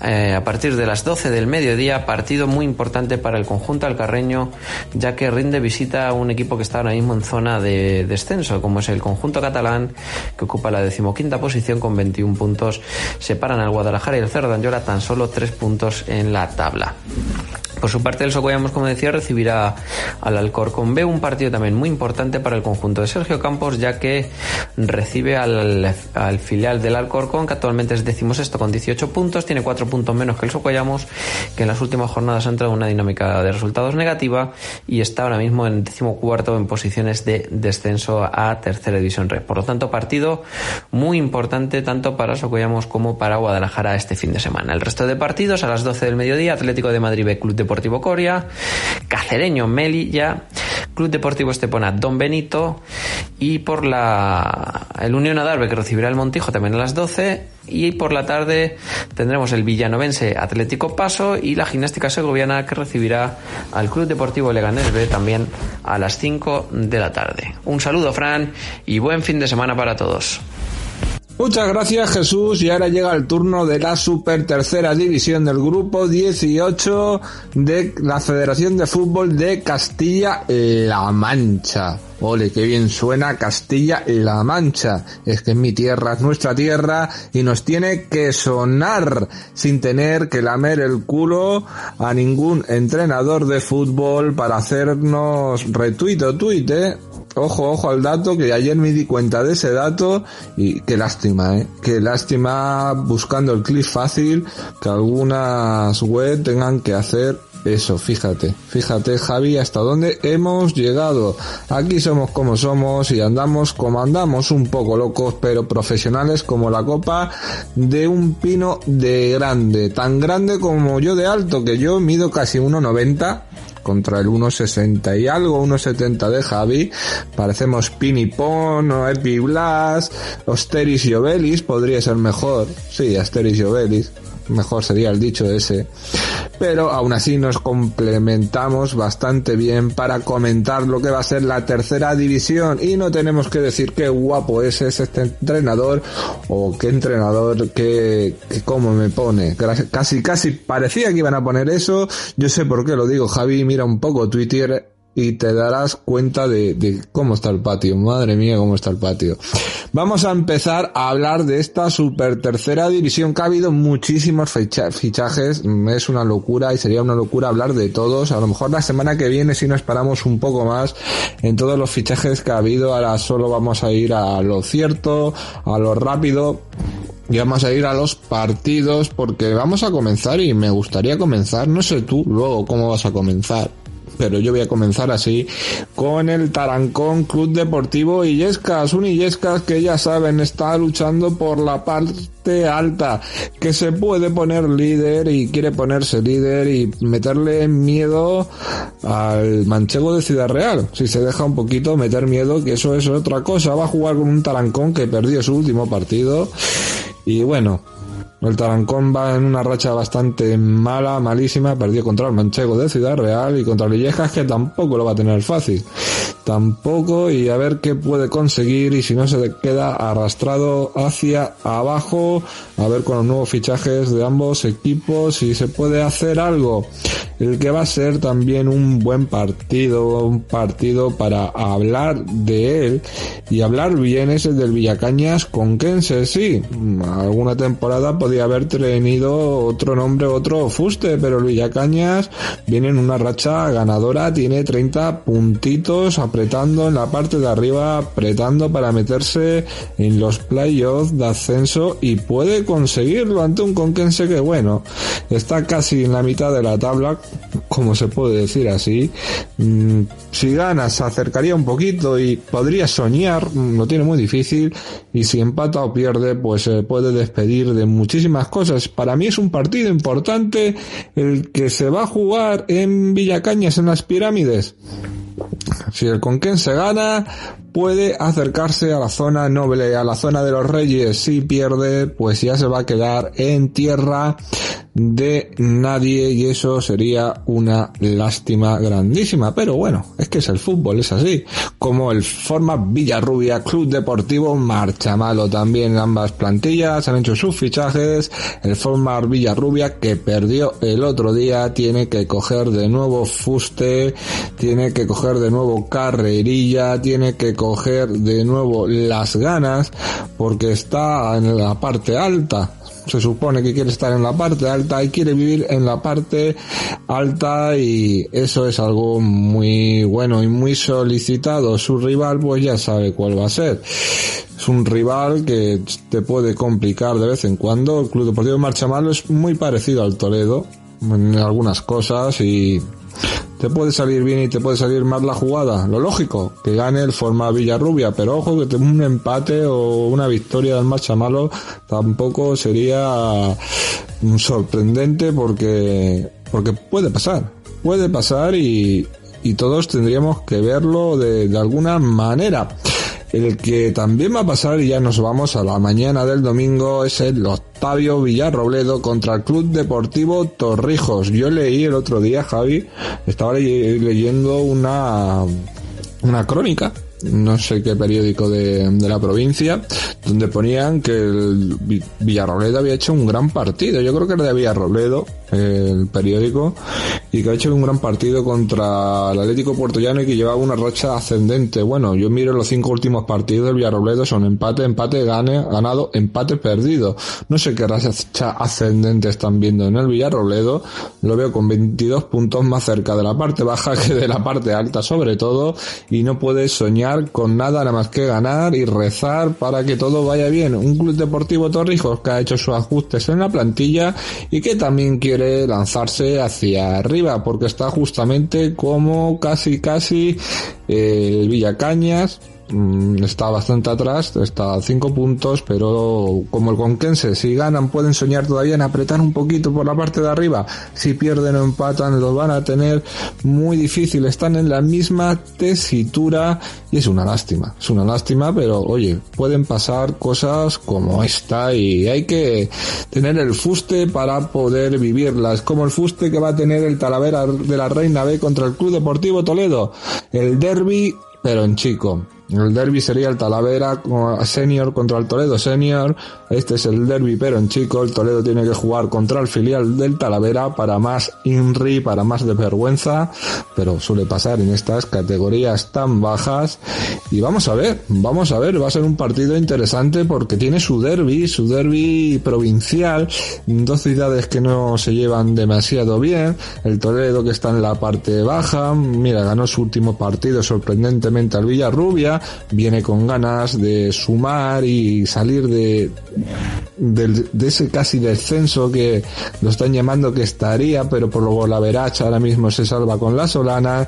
[SPEAKER 4] a partir de las 12 del mediodía. Partido muy importante para el conjunto alcarreño, ya que rinde visita a un equipo que está ahora mismo en zona de descenso, como es el conjunto catalán, que ocupa la decimoquinta posición con 21 puntos. Separan al Guadalajara y el Cerro tan solo 3 puntos en la tabla. Por su parte, el Socollamos, como decía, recibirá al Alcorcón B, un partido también muy importante para el conjunto de Sergio Campos, ya que recibe al, al filial del Alcorcón, que actualmente es decimosexto con 18 puntos, tiene 4 puntos menos que el Socollamos, que en las últimas jornadas ha entrado en una dinámica de resultados negativa y está ahora mismo en decimocuarto en posiciones de descenso a tercera división red. Por lo tanto, partido muy importante tanto para Socollamos como para Guadalajara este fin de semana. El resto de partidos a las 12 del mediodía, Atlético de Madrid B, Club Deportivo Coria, Cacereño Melilla, Club Deportivo Estepona Don Benito y por la el Unión Adarve que recibirá el Montijo también a las 12 y por la tarde tendremos el Villanovense Atlético Paso y la Gimnástica Segoviana que recibirá al Club Deportivo Leganés B también a las 5 de la tarde. Un saludo Fran y buen fin de semana para todos.
[SPEAKER 2] Muchas gracias Jesús y ahora llega el turno de la super tercera división del grupo 18 de la Federación de Fútbol de Castilla-La Mancha. Ole, qué bien suena Castilla-La Mancha. Es que es mi tierra, es nuestra tierra y nos tiene que sonar sin tener que lamer el culo a ningún entrenador de fútbol para hacernos retuito o tuit, ¿eh? Ojo, ojo al dato, que ayer me di cuenta de ese dato y qué lástima, eh. Qué lástima buscando el clic fácil que algunas web tengan que hacer eso, fíjate, fíjate Javi hasta dónde hemos llegado. Aquí somos como somos y andamos como andamos, un poco locos, pero profesionales como la copa de un pino de grande, tan grande como yo de alto, que yo mido casi 1,90 contra el 1.60 y algo, 1.70 de Javi. Parecemos Pinipon o Epiblas, Osteris y podría ser mejor. Sí, Asteris y. Mejor sería el dicho ese. Pero aún así nos complementamos bastante bien para comentar lo que va a ser la tercera división. Y no tenemos que decir qué guapo es este entrenador o qué entrenador, que, que cómo me pone. Casi, casi parecía que iban a poner eso. Yo sé por qué lo digo. Javi, mira un poco Twitter y te darás cuenta de, de, cómo está el patio. Madre mía, cómo está el patio. Vamos a empezar a hablar de esta super tercera división que ha habido muchísimos fichajes. Es una locura y sería una locura hablar de todos. A lo mejor la semana que viene si nos paramos un poco más en todos los fichajes que ha habido. Ahora solo vamos a ir a lo cierto, a lo rápido. Y vamos a ir a los partidos porque vamos a comenzar y me gustaría comenzar, no sé tú luego cómo vas a comenzar, pero yo voy a comenzar así con el Tarancón Club Deportivo Illescas, un Illescas que ya saben está luchando por la parte alta, que se puede poner líder y quiere ponerse líder y meterle miedo al manchego de Ciudad Real, si se deja un poquito meter miedo, que eso es otra cosa, va a jugar con un Tarancón que perdió su último partido y bueno, el Tarancón va en una racha bastante mala, malísima, perdió contra el Manchego de Ciudad Real y contra Lillejas que tampoco lo va a tener fácil. Tampoco y a ver qué puede conseguir y si no se queda arrastrado hacia abajo, a ver con los nuevos fichajes de ambos equipos si se puede hacer algo. El que va a ser también un buen partido, un partido para hablar de él y hablar bien es el del Villacañas con Kense, sí. Alguna temporada podía haber tenido otro nombre, otro fuste, pero el Villacañas viene en una racha ganadora, tiene 30 puntitos apretando en la parte de arriba, apretando para meterse en los playoffs de ascenso y puede conseguirlo ante un Conquense que bueno, está casi en la mitad de la tabla, como se puede decir así. Mm, si gana se acercaría un poquito y podría soñar, mm, lo tiene muy difícil y si empata o pierde pues se puede despedir de muchísimas cosas. Para mí es un partido importante el que se va a jugar en Villacañas en las pirámides. Si el Conquense gana, puede acercarse a la zona noble, a la zona de los reyes. Si pierde, pues ya se va a quedar en tierra de nadie y eso sería una lástima grandísima. Pero bueno, es que es el fútbol, es así. Como el Forma Villarrubia Club Deportivo marcha malo también ambas plantillas, han hecho sus fichajes. El Forma Villarrubia que perdió el otro día tiene que coger de nuevo fuste, tiene que coger de nuevo carrerilla, tiene que coger de nuevo las ganas porque está en la parte alta se supone que quiere estar en la parte alta y quiere vivir en la parte alta y eso es algo muy bueno y muy solicitado. Su rival pues ya sabe cuál va a ser. Es un rival que te puede complicar de vez en cuando. El Club Deportivo Marchamalo es muy parecido al Toledo en algunas cosas y te puede salir bien y te puede salir mal la jugada. Lo lógico, que gane el forma Villarrubia, pero ojo que un empate o una victoria del Marchamalo tampoco sería sorprendente porque, porque puede pasar. Puede pasar y, y todos tendríamos que verlo de, de alguna manera. El que también va a pasar y ya nos vamos a la mañana del domingo es el Octavio Villarrobledo contra el Club Deportivo Torrijos. Yo leí el otro día, Javi, estaba leyendo una, una crónica no sé qué periódico de, de, la provincia, donde ponían que el Villarrobledo había hecho un gran partido. Yo creo que era de Villarrobledo, el periódico, y que ha hecho un gran partido contra el Atlético Puertollano y que llevaba una racha ascendente. Bueno, yo miro los cinco últimos partidos del Villarrobledo, son empate, empate, gane, ganado, empate, perdido. No sé qué racha ascendente están viendo en el Villarrobledo, lo veo con 22 puntos más cerca de la parte baja (laughs) que de la parte alta sobre todo, y no puede soñar con nada nada más que ganar y rezar para que todo vaya bien. Un club deportivo Torrijos que ha hecho sus ajustes en la plantilla y que también quiere lanzarse hacia arriba porque está justamente como casi casi eh, el Villacañas está bastante atrás, está a 5 puntos, pero como el Conquense, si ganan pueden soñar todavía en apretar un poquito por la parte de arriba, si pierden o empatan lo van a tener muy difícil, están en la misma tesitura y es una lástima, es una lástima, pero oye, pueden pasar cosas como esta y hay que tener el fuste para poder vivirlas, como el fuste que va a tener el Talavera de la Reina B contra el Club Deportivo Toledo, el derby pero en chico. El derby sería el Talavera senior contra el Toledo senior. Este es el derby, pero en chico. El Toledo tiene que jugar contra el filial del Talavera para más INRI, para más de vergüenza. Pero suele pasar en estas categorías tan bajas. Y vamos a ver, vamos a ver. Va a ser un partido interesante porque tiene su derby, su derby provincial. Dos ciudades que no se llevan demasiado bien. El Toledo que está en la parte baja. Mira, ganó su último partido sorprendentemente al Villarrubia viene con ganas de sumar y salir de, ese casi descenso que lo están llamando que estaría, pero por luego la veracha ahora mismo se salva con la Solana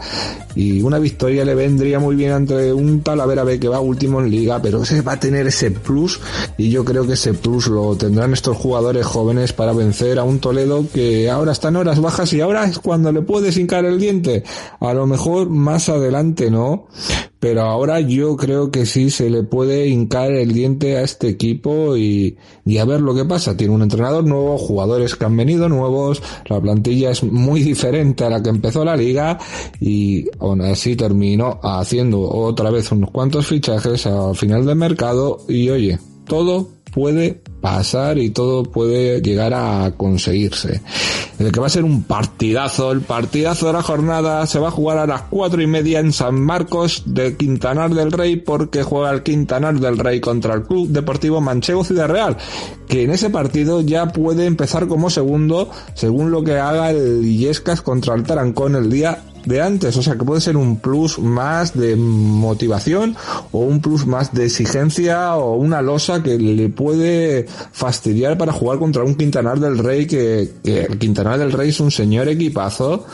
[SPEAKER 2] y una victoria le vendría muy bien ante un Talavera B que va último en liga, pero se va a tener ese plus y yo creo que ese plus lo tendrán estos jugadores jóvenes para vencer a un Toledo que ahora está en horas bajas y ahora es cuando le puedes hincar el diente. A lo mejor más adelante no, pero ahora yo creo que sí se le puede hincar el diente a este equipo y, y, a ver lo que pasa. Tiene un entrenador nuevo, jugadores que han venido nuevos, la plantilla es muy diferente a la que empezó la liga y aún así terminó haciendo otra vez unos cuantos fichajes al final del mercado y oye, todo puede pasar y todo puede llegar a conseguirse. El que va a ser un partidazo, el partidazo de la jornada se va a jugar a las cuatro y media en San Marcos de Quintanar del Rey porque juega el Quintanar del Rey contra el Club Deportivo Manchego Ciudad Real, que en ese partido ya puede empezar como segundo según lo que haga el Illescas contra el Tarancón el día de antes, o sea que puede ser un plus más de motivación o un plus más de exigencia o una losa que le puede fastidiar para jugar contra un Quintanar del Rey que, el Quintanar del Rey es un señor equipazo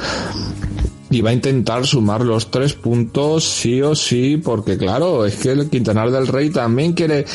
[SPEAKER 2] y va a intentar sumar los tres puntos sí o sí, porque claro, es que el Quintanar del Rey también quiere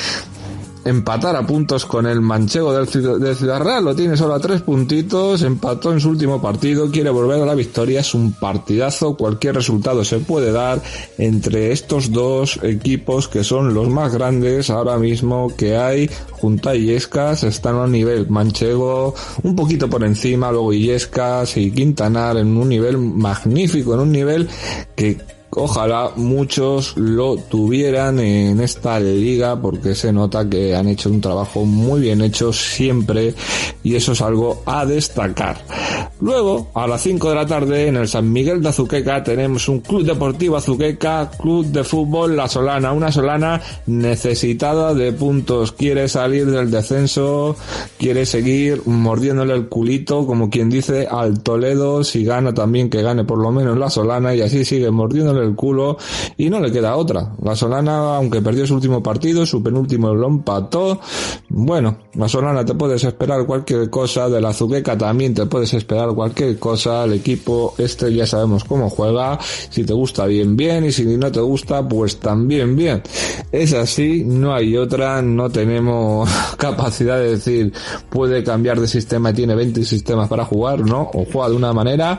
[SPEAKER 2] empatar a puntos con el manchego del Ciudad, Real, lo tiene solo a tres puntitos, empató en su último partido, quiere volver a la victoria, es un partidazo, cualquier resultado se puede dar entre estos dos equipos que son los más grandes ahora mismo que hay, junto a Illescas, están a un nivel manchego un poquito por encima, luego Illescas y Quintanar en un nivel magnífico, en un nivel que ojalá muchos lo tuvieran en esta liga porque se nota que han hecho un trabajo muy bien hecho siempre y eso es algo a destacar. Luego, a las 5 de la tarde, en el San Miguel de Azuqueca, tenemos un Club Deportivo Azuqueca, Club de Fútbol La Solana, una Solana necesitada de puntos, quiere salir del descenso, quiere seguir mordiéndole el culito, como quien dice, al Toledo, si gana también que gane por lo menos La Solana, y así sigue mordiéndole el culo, y no le queda otra. La Solana, aunque perdió su último partido, su penúltimo lo empató, bueno, La Solana te puedes esperar cualquier cosa, de la Azuqueca también te puedes esperar cualquier cosa, el equipo. Este ya sabemos cómo juega, si te gusta bien bien. Y si no te gusta pues también bien. Es así, no hay otra, no tenemos (laughs) capacidad de decir puede cambiar de sistema y tiene 20 sistemas para jugar, no, o juega de una manera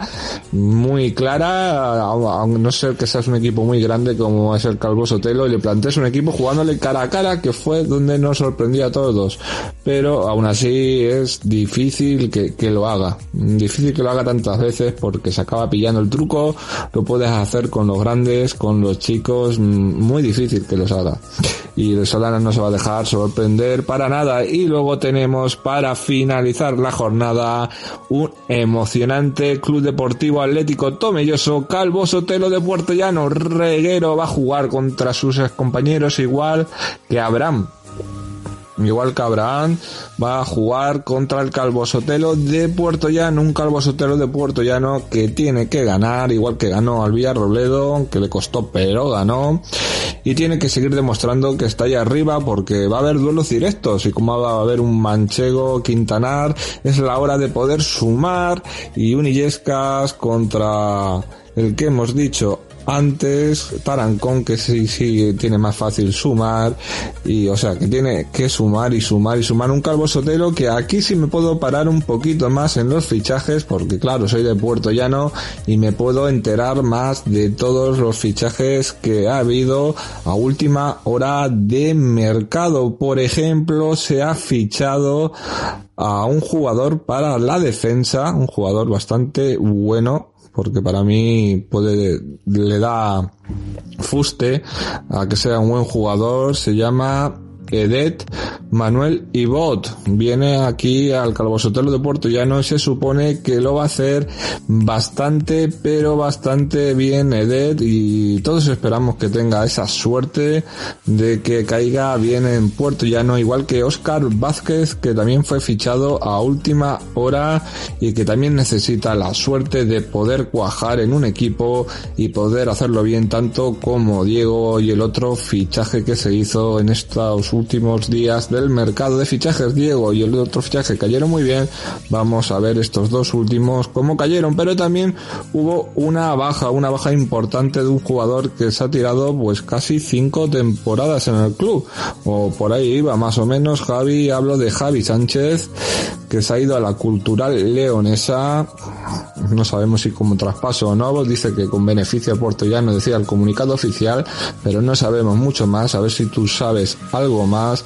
[SPEAKER 2] muy clara, a no ser que seas un equipo muy grande como es el Calvo Sotelo y le plantees un equipo jugándole cara a cara que fue donde nos sorprendió a todos, pero aún así es difícil que, que lo haga, que lo haga tantas veces porque se acaba pillando el truco, lo puedes hacer con los grandes, con los chicos, mm, muy difícil que los haga. Y el Solana no se va a dejar sorprender para nada. Y luego tenemos para finalizar la jornada un emocionante Club Deportivo Atlético Tomelloso, Calvo Sotelo de Puerto Llano, Reguero va a jugar contra sus compañeros igual que Abraham igual que Abraham, va a jugar contra el Calvo Sotelo de Puerto Llano, un Calvo Sotelo de Puerto Llano que tiene que ganar, igual que ganó al Villarrobledo, que le costó pero ganó, y tiene que seguir demostrando que está ahí arriba porque va a haber duelos directos. Y como va a haber un manchego Quintanar, es la hora de poder sumar. Y un Illescas contra el que hemos dicho antes Tarancón que sí, sí tiene más fácil sumar y o sea que tiene que sumar y sumar y sumar un calvo sotero que aquí sí me puedo parar un poquito más en los fichajes porque claro soy de Puerto Llano y me puedo enterar más de todos los fichajes que ha habido a última hora de mercado. Por ejemplo se ha fichado a un jugador para la defensa un jugador bastante bueno porque para mí puede, le da fuste a que sea un buen jugador, se llama Edet Manuel Ibot viene aquí al Calvosotelo de Puerto no se supone que lo va a hacer bastante pero bastante bien Edet y todos esperamos que tenga esa suerte de que caiga bien en Puerto. Llano igual que Oscar Vázquez que también fue fichado a última hora y que también necesita la suerte de poder cuajar en un equipo y poder hacerlo bien tanto como Diego y el otro fichaje que se hizo en estos últimos días del mercado de fichajes, Diego y el otro fichaje cayeron muy bien. Vamos a ver estos dos últimos cómo cayeron, pero también hubo una baja, una baja importante de un jugador que se ha tirado pues casi cinco temporadas en el club. O por ahí iba más o menos Javi, hablo de Javi Sánchez, que se ha ido a la cultural leonesa no sabemos si como traspaso o no, dice que con beneficio a Puerto Llano decía el comunicado oficial, pero no sabemos mucho más, a ver si tú sabes algo más,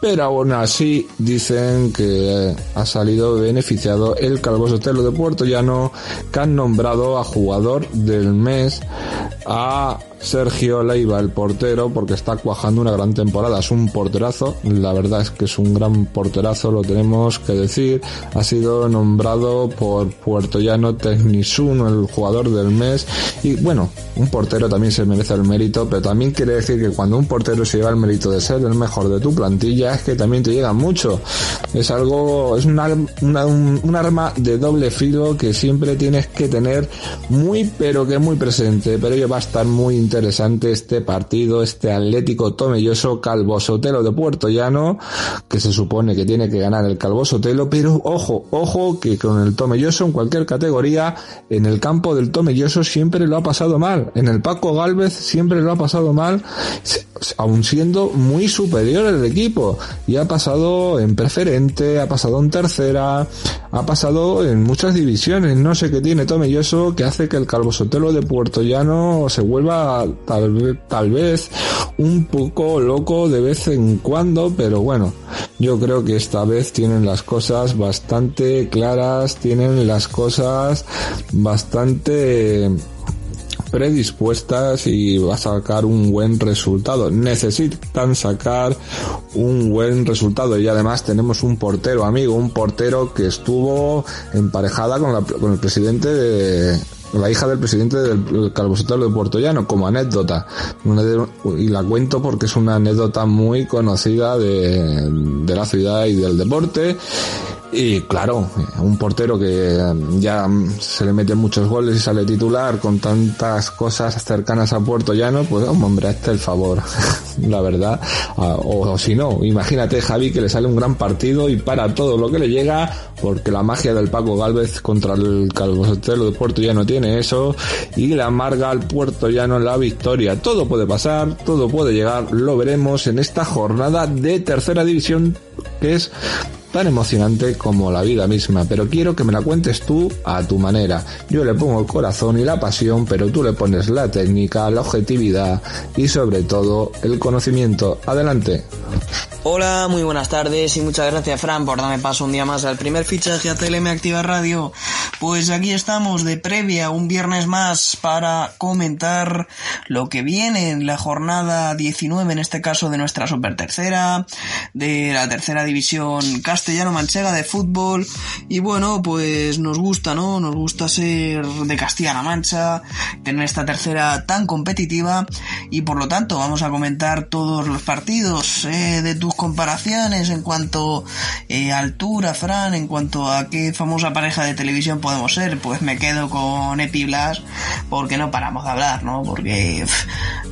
[SPEAKER 2] pero aún así dicen que ha salido beneficiado el Calvo Sotelo de Puerto Llano, que han nombrado a jugador del mes a Sergio Leiva, el portero, porque está cuajando una gran temporada. Es un porterazo, la verdad es que es un gran porterazo, lo tenemos que decir. Ha sido nombrado por Puerto Llano Technisun, el jugador del mes. Y bueno, un portero también se merece el mérito, pero también quiere decir que cuando un portero se lleva el mérito de ser el mejor de tu plantilla, es que también te llega mucho. Es algo, es un, un arma de doble filo que siempre tienes que tener muy, pero que muy presente. Pero ello va a estar muy interesante este partido, este Atlético Tomelloso Calvo Sotelo de Puerto Llano, que se supone que tiene que ganar el Calvo Sotelo, pero ojo, ojo, que con el Tomelloso en cualquier categoría, en el campo del Tomelloso siempre lo ha pasado mal, en el Paco Galvez siempre lo ha pasado mal, aun siendo muy superior el equipo, y ha pasado en preferente, ha pasado en tercera, ha pasado en muchas divisiones, no sé qué tiene Tomelloso que hace que el Calvo Sotelo de Puerto Llano se vuelva tal, tal vez un poco loco de vez en cuando, pero bueno, yo creo que esta vez tienen las cosas bastante claras, tienen las cosas bastante predispuestas y va a sacar un buen resultado. Necesitan sacar un buen resultado y además tenemos un portero amigo, un portero que estuvo emparejada con, con el presidente de la hija del presidente del Calvo de Puerto Llano, como anécdota. y la cuento porque es una anécdota muy conocida de, de la ciudad y del deporte y claro, un portero que ya se le mete muchos goles y sale titular con tantas cosas cercanas a Puerto Llano, pues hombre, este el favor, (laughs) la verdad. Ah, o, si no, imagínate Javi que le sale un gran partido y para todo lo que le llega, porque la magia del Paco Galvez contra el Calvo de Puerto Llano tiene eso, y le amarga al Puerto Llano la victoria. Todo puede pasar, todo puede llegar, lo veremos en esta jornada de tercera división que es tan emocionante como la vida misma, pero quiero que me la cuentes tú a tu manera. Yo le pongo el corazón y la pasión, pero tú le pones la técnica, la objetividad y sobre todo el conocimiento. Adelante.
[SPEAKER 5] Hola, muy buenas tardes y muchas gracias Fran por darme paso un día más al primer fichaje a TLM Activa Radio. Pues aquí estamos de previa un viernes más para comentar lo que viene en la jornada 19, en este caso de nuestra super tercera, de la tercera división castellano-manchega de fútbol. Y bueno, pues nos gusta, ¿no? Nos gusta ser de Castilla-La Mancha, tener esta tercera tan competitiva y por lo tanto vamos a comentar todos los partidos eh, de tus comparaciones en cuanto eh, altura, Fran, en cuanto a qué famosa pareja de televisión podemos ser, pues me quedo con Epi Blas porque no paramos de hablar, ¿no? Porque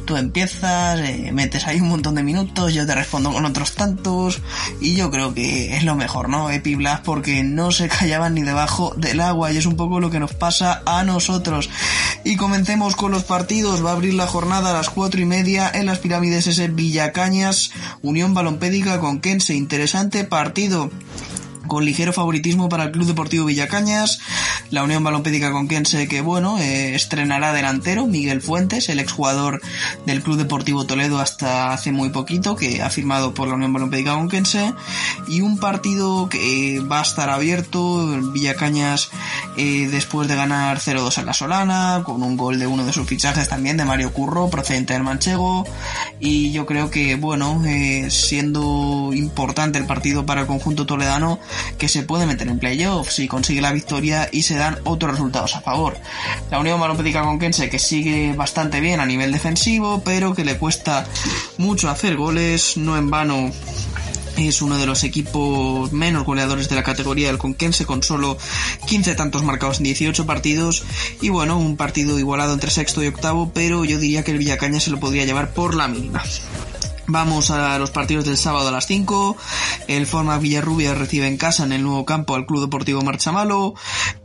[SPEAKER 5] tú empiezas, eh, metes ahí un montón de minutos, yo te respondo con otros tantos y yo creo que es lo mejor, ¿no? Epi Blas porque no se (laughs) callaban ni debajo del agua y es un poco lo que nos pasa a nosotros. Y comencemos con los partidos, va a abrir la jornada a las cuatro y media en las pirámides ese Villacañas, Unión Balompédica con Kense, interesante partido con ligero favoritismo para el Club Deportivo Villacañas, la Unión Balompédica Conquense que bueno, eh, estrenará delantero Miguel Fuentes, el exjugador del Club Deportivo Toledo hasta hace muy poquito, que ha firmado por la Unión Balompédica Conquense, y un partido que va a estar abierto, Villacañas eh, después de ganar 0-2 en la Solana, con un gol de uno de sus fichajes también, de Mario Curro, procedente del Manchego, y yo creo que bueno, eh, siendo importante el partido para el conjunto toledano, que se puede meter en playoffs si consigue la victoria y se dan otros resultados a favor. La Unión Balompédica Conquense que sigue bastante bien a nivel defensivo, pero que le cuesta mucho hacer goles, no en vano es uno de los equipos menos goleadores de la categoría del Conquense con solo 15 tantos marcados en 18 partidos y bueno, un partido igualado entre sexto y octavo, pero yo diría que el Villacaña se lo podría llevar por la mínima. Vamos a los partidos del sábado a las 5. El Forma Villarrubia recibe en casa en el nuevo campo al Club Deportivo Marchamalo.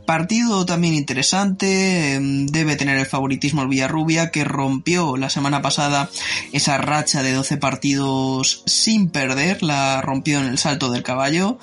[SPEAKER 5] Partido también interesante, em, debe tener el favoritismo el Villarrubia que rompió la semana pasada esa racha de 12 partidos sin perder, la rompió en el salto del caballo,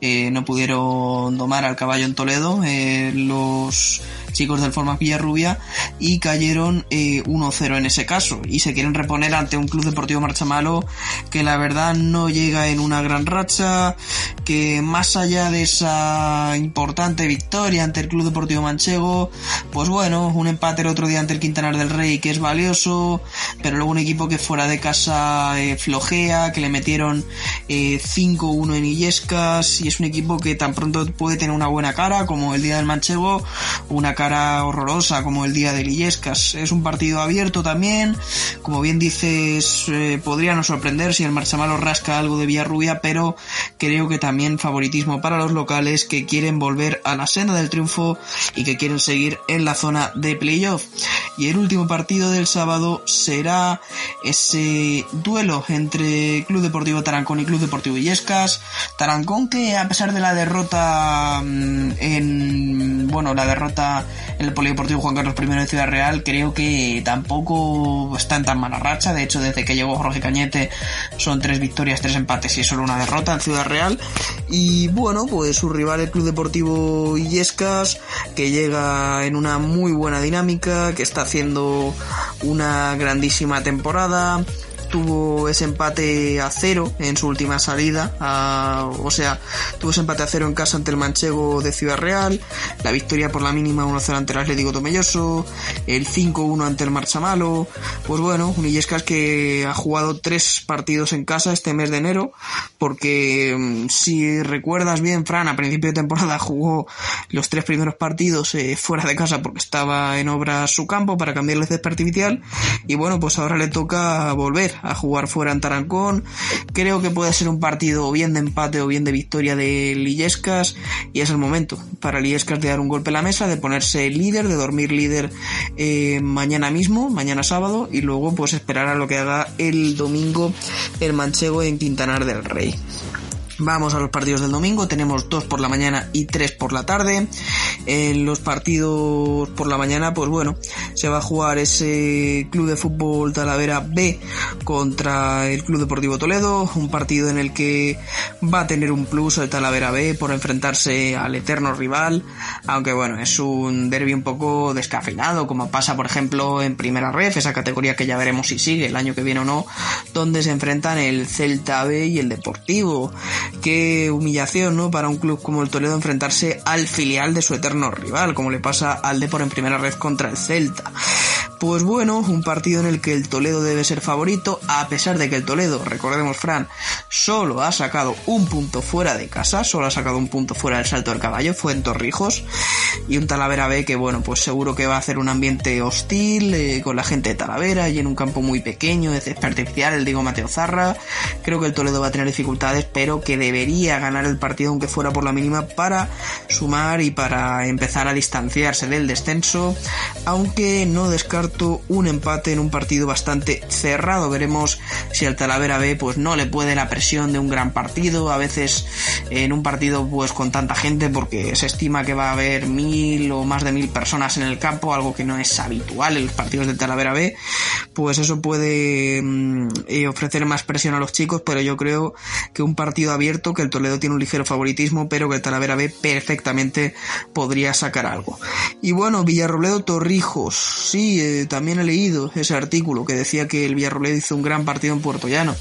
[SPEAKER 5] eh, no pudieron domar al caballo en Toledo, eh, los chicos del Forma Villarrubia y cayeron 1-0 eh, en ese caso. Y se quieren reponer ante un Club Deportivo Marchamalo que la verdad no llega en una gran racha, que más allá de esa importante victoria ante el Club Deportivo Manchego, pues bueno, un empate el otro día ante el Quintanar del Rey que es valioso, pero luego un equipo que fuera de casa eh, flojea, que le metieron 5-1 eh, en Illescas y es un equipo que tan pronto puede tener una buena cara como el día del Manchego, una cara horrorosa como el día de Illescas. Es un partido abierto también, como bien dices, eh, podría no sorprender si el Marchamalo rasca algo de Villarrubia, pero creo que también favoritismo para los locales que quieren volver a la senda del triunfo y que quieren seguir en la zona de playoff. Y el último partido del sábado será ese duelo entre Club Deportivo Tarancón y Club Deportivo Illescas. Tarancón que a pesar de la derrota mm, en, bueno, la derrota en el Polideportivo Juan Carlos I de Ciudad Real, creo que tampoco está en tan mala racha. De hecho, desde que llegó Jorge Cañete son tres victorias, tres empates y solo una derrota en Ciudad Real. Y bueno, pues su rival el Club Deportivo Illescas que llega en una muy buena dinámica, que está haciendo una grandísima temporada tuvo ese empate a cero en su última salida, o sea, tuvo ese empate a cero en casa ante el Manchego de Ciudad Real, la victoria por la mínima 1-0 ante el Atlético Tomelloso, el 5-1 ante el Marchamalo, pues bueno, un Illescas que ha jugado tres partidos en casa este mes de enero, porque mm, si recuerdas bien, Fran, a principio de temporada jugó los tres primeros partidos eh, fuera de casa porque estaba en obra su campo para cambiarle césped artificial, y bueno, pues ahora le toca volver a jugar fuera en Tarancón. Creo que puede ser un partido bien de empate o bien de victoria de Lillescas y es el momento para Lillescas de dar un golpe a la mesa, de ponerse líder, de dormir líder eh, mañana mismo, mañana sábado y luego pues esperar a lo que haga el domingo el manchego en Quintanar del Rey. Vamos a los partidos del domingo, tenemos dos por la mañana y tres por la tarde. En los partidos por la mañana, pues bueno, se va a jugar ese Club de Fútbol Talavera B contra el Club Deportivo Toledo, un partido en el que va a tener un plus el Talavera B por enfrentarse al eterno rival, aunque bueno, es un derby un poco descafeinado, como pasa por ejemplo en Primera Ref, esa categoría que ya veremos si sigue el año que viene o no, donde se enfrentan el Celta B y el Deportivo qué humillación, ¿no? Para un club como el Toledo enfrentarse al filial de su eterno rival, como le pasa al Depor en primera red contra el Celta. Pues bueno, un partido en el que el Toledo debe ser favorito, a pesar de que el Toledo, recordemos Fran, solo ha sacado un punto fuera de casa, solo ha sacado un punto fuera del Salto del Caballo, fue en Torrijos, y un Talavera B que bueno, pues seguro que va a hacer un ambiente hostil, eh, con la gente de Talavera, y en un campo muy pequeño, de césped artificial, el digo Mateo Zarra, creo que el Toledo va a tener dificultades, pero que debería ganar el partido aunque fuera por la mínima para sumar y para empezar a distanciarse del descenso, aunque no descarto un empate en un partido bastante cerrado. Veremos si el Talavera B pues no le puede la presión de un gran partido, a veces en un partido pues con tanta gente porque se estima que va a haber mil o más de mil personas en el campo, algo que no es habitual en los partidos del Talavera B, pues eso puede mm, eh, ofrecer más presión a los chicos, pero yo creo que un partido que el Toledo tiene un ligero favoritismo, pero que el Talavera B perfectamente podría sacar algo. Y bueno, Villarrobledo Torrijos, sí, eh, también he leído ese artículo que decía que el Villarrobledo hizo un gran partido en Puerto Llano.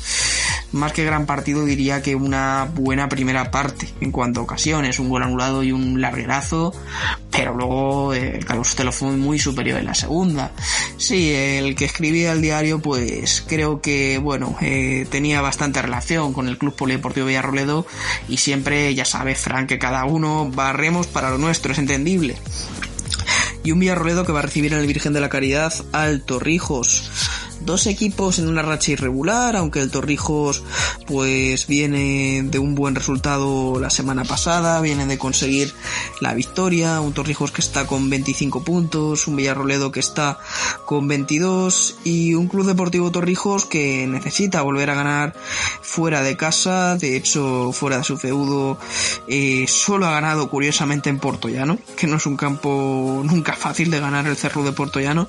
[SPEAKER 5] Más que gran partido diría que una buena primera parte en cuanto a ocasiones, un gol anulado y un larguerazo, pero luego eh, Carlos Telo fue muy superior en la segunda. Sí, el que escribía el diario pues creo que bueno, eh, tenía bastante relación con el Club Polideportivo Villarroledo y siempre, ya sabe Frank, que cada uno barremos para lo nuestro, es entendible. Y un Villarroledo que va a recibir en el Virgen de la Caridad al Torrijos dos equipos en una racha irregular, aunque el Torrijos pues viene de un buen resultado la semana pasada, viene de conseguir la victoria, un Torrijos que está con 25 puntos, un Villarroledo que está con 22 y un Club Deportivo Torrijos que necesita volver a ganar fuera de casa, de hecho fuera de su feudo eh, solo ha ganado curiosamente en Portollano, que no es un campo nunca fácil de ganar el Cerro de Portollano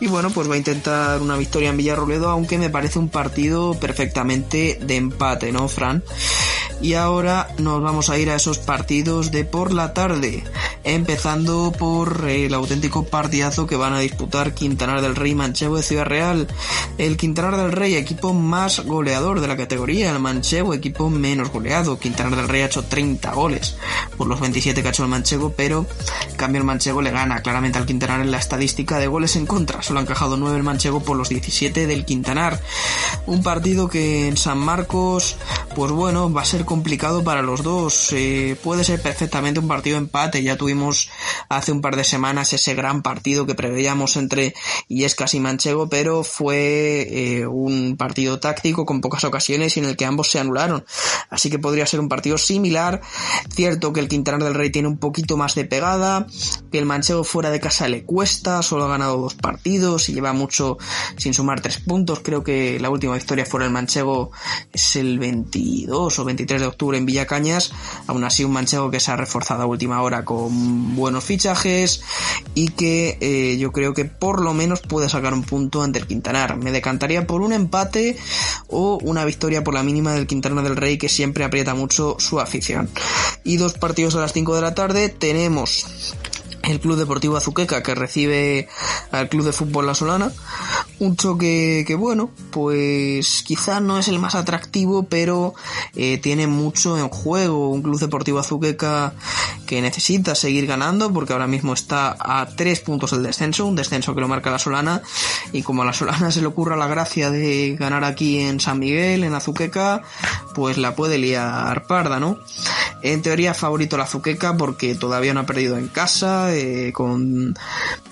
[SPEAKER 5] y bueno pues va a intentar una victoria en Villarroledo, aunque me parece un partido perfectamente de empate, ¿no, Fran? Y ahora nos vamos a ir a esos partidos de por la tarde, empezando por el auténtico partidazo que van a disputar Quintanar del Rey Manchego de Ciudad Real. El Quintanar del Rey, equipo más goleador de la categoría, el Manchego, equipo menos goleado. Quintanar del Rey ha hecho 30 goles por los 27 que ha hecho el Manchego, pero en cambio el Manchego le gana claramente al Quintanar en la estadística de goles en contra. Solo ha encajado 9 el Manchego por los 17 del Quintanar. Un partido que en San Marcos, pues bueno, va a ser complicado para los dos. Eh, puede ser perfectamente un partido empate. Ya tuvimos hace un par de semanas ese gran partido que preveíamos entre Illescas y Manchego, pero fue eh, un partido táctico con pocas ocasiones y en el que ambos se anularon. Así que podría ser un partido similar. Cierto que el Quintanar del Rey tiene un poquito más de pegada, que el Manchego fuera de casa le cuesta, solo ha ganado dos partidos y lleva mucho sin sumar tres puntos. Creo que la última victoria fuera el Manchego es el 22 o 23 de octubre en Villacañas. Aún así, un manchego que se ha reforzado a última hora con buenos fichajes y que eh, yo creo que por lo menos puede sacar un punto ante el Quintanar. Me decantaría por un empate o una victoria por la mínima del Quintanar del Rey que siempre aprieta mucho su afición. Y dos partidos a las 5 de la tarde tenemos el Club Deportivo Azuqueca que recibe al Club de Fútbol La Solana. Un choque que bueno, pues quizá no es el más atractivo, pero eh, tiene mucho en juego. Un Club Deportivo Azuqueca que necesita seguir ganando porque ahora mismo está a tres puntos del descenso, un descenso que lo marca La Solana y como a La Solana (laughs) se le ocurra la gracia de ganar aquí en San Miguel, en Azuqueca, pues la puede liar parda, ¿no? En teoría favorito la Azuqueca porque todavía no ha perdido en casa, eh, con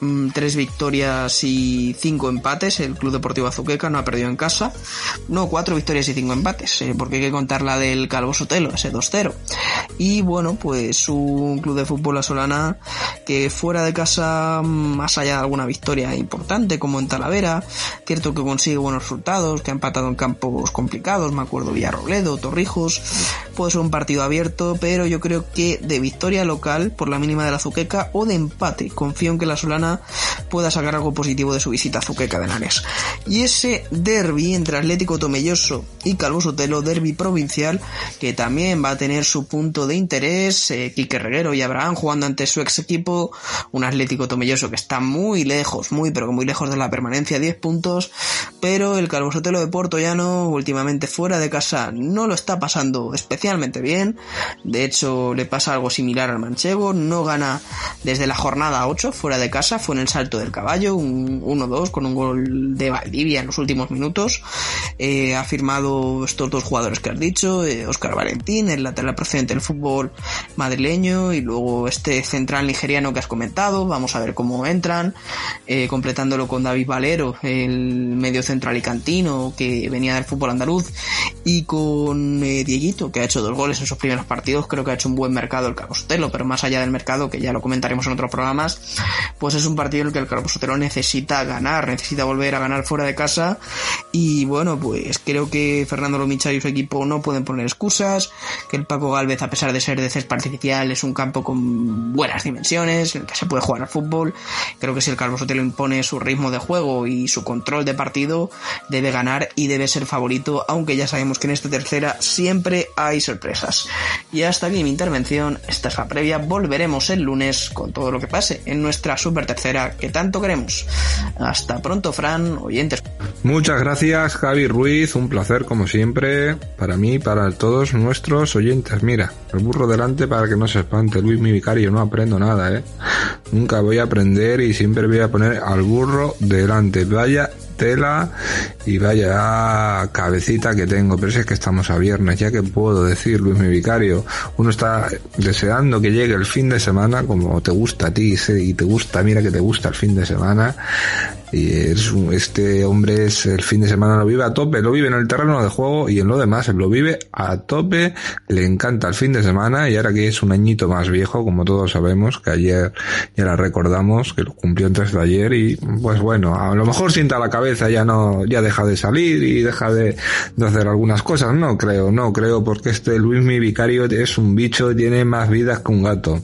[SPEAKER 5] mm, tres victorias y cinco empates. El Club Deportivo Azuqueca no ha perdido en casa. No, cuatro victorias y cinco empates, eh, porque hay que contar la del Calvo Sotelo, ese 2-0. Y bueno, pues un club de fútbol Solana que fuera de casa, mm, más allá de alguna victoria importante, como en Talavera, cierto que consigue buenos resultados, que ha empatado en campos complicados, me acuerdo Villarrobledo, Torrijos, puede ser un partido abierto, pero yo creo que de victoria local por la mínima de la Zuqueca o de empate. Confío en que la Solana pueda sacar algo positivo de su visita a Zuqueca de Nares. Y ese derby entre Atlético Tomelloso y Calvo Sotelo, derby provincial, que también va a tener su punto de interés. Eh, Quique Reguero y Abraham jugando ante su ex equipo, un Atlético Tomelloso que está muy lejos, muy pero muy lejos de la permanencia, 10 puntos, pero el Calvo Sotelo de Puerto Llano últimamente fuera de casa no lo está pasando especialmente bien. De hecho, le pasa algo similar al Manchego, no gana desde la jornada 8 fuera de casa, fue en el salto del caballo, un 1-2 con un gol de Valdivia en los últimos minutos. Eh, ha firmado estos dos jugadores que has dicho, Oscar eh, Valentín, el lateral procedente del fútbol madrileño, y luego este central nigeriano que has comentado, vamos a ver cómo entran, eh, completándolo con David Valero, el medio central y cantino que venía del fútbol andaluz, y con Dieguito, que ha hecho dos goles en sus primeros partidos, creo que ha hecho un buen mercado el Carostelo, pero más allá del mercado, que ya lo comentaremos en otros programas, pues es un partido en el que el Carlos necesita ganar, necesita volver a ganar fuera de casa y bueno, pues creo que Fernando Lomicha y su equipo no pueden poner excusas, que el Paco Galvez a pesar de ser de césped artificial es un campo con buenas dimensiones, en el que se puede jugar al fútbol, creo que si el Carlos Sotelo impone su ritmo de juego y su control de partido, debe ganar y debe ser favorito, aunque ya sabemos que en esta tercera siempre hay sorpresas. Y hasta aquí mi intervención, esta es la previa, volveremos el lunes con todo lo que pase en nuestra super tercera que tanto queremos. Hasta pronto, Fran, oyentes.
[SPEAKER 2] Muchas gracias, Javi Ruiz, un placer como siempre, para mí, para todos nuestros oyentes. Mira, el burro delante para que no se espante, Luis mi vicario, no aprendo nada, ¿eh? Nunca voy a aprender y siempre voy a poner al burro delante. Vaya tela y vaya cabecita que tengo, pero si es que estamos a viernes, ya que puedo decir, Luis mi vicario, uno está deseando que llegue el fin de semana, como te gusta a ti y te gusta, mira que te gusta el fin de semana, y es este hombre es el fin de semana lo vive a tope, lo vive en el terreno de juego y en lo demás lo vive a tope, le encanta el fin de semana y ahora que es un añito más viejo, como todos sabemos, que ayer ya la recordamos, que lo cumplió antes de ayer y pues bueno, a lo mejor sienta la cabeza, ya no, ya deja de salir y deja de, de hacer algunas cosas, no creo, no creo, porque este Luis mi vicario es un bicho, tiene más vidas que un gato.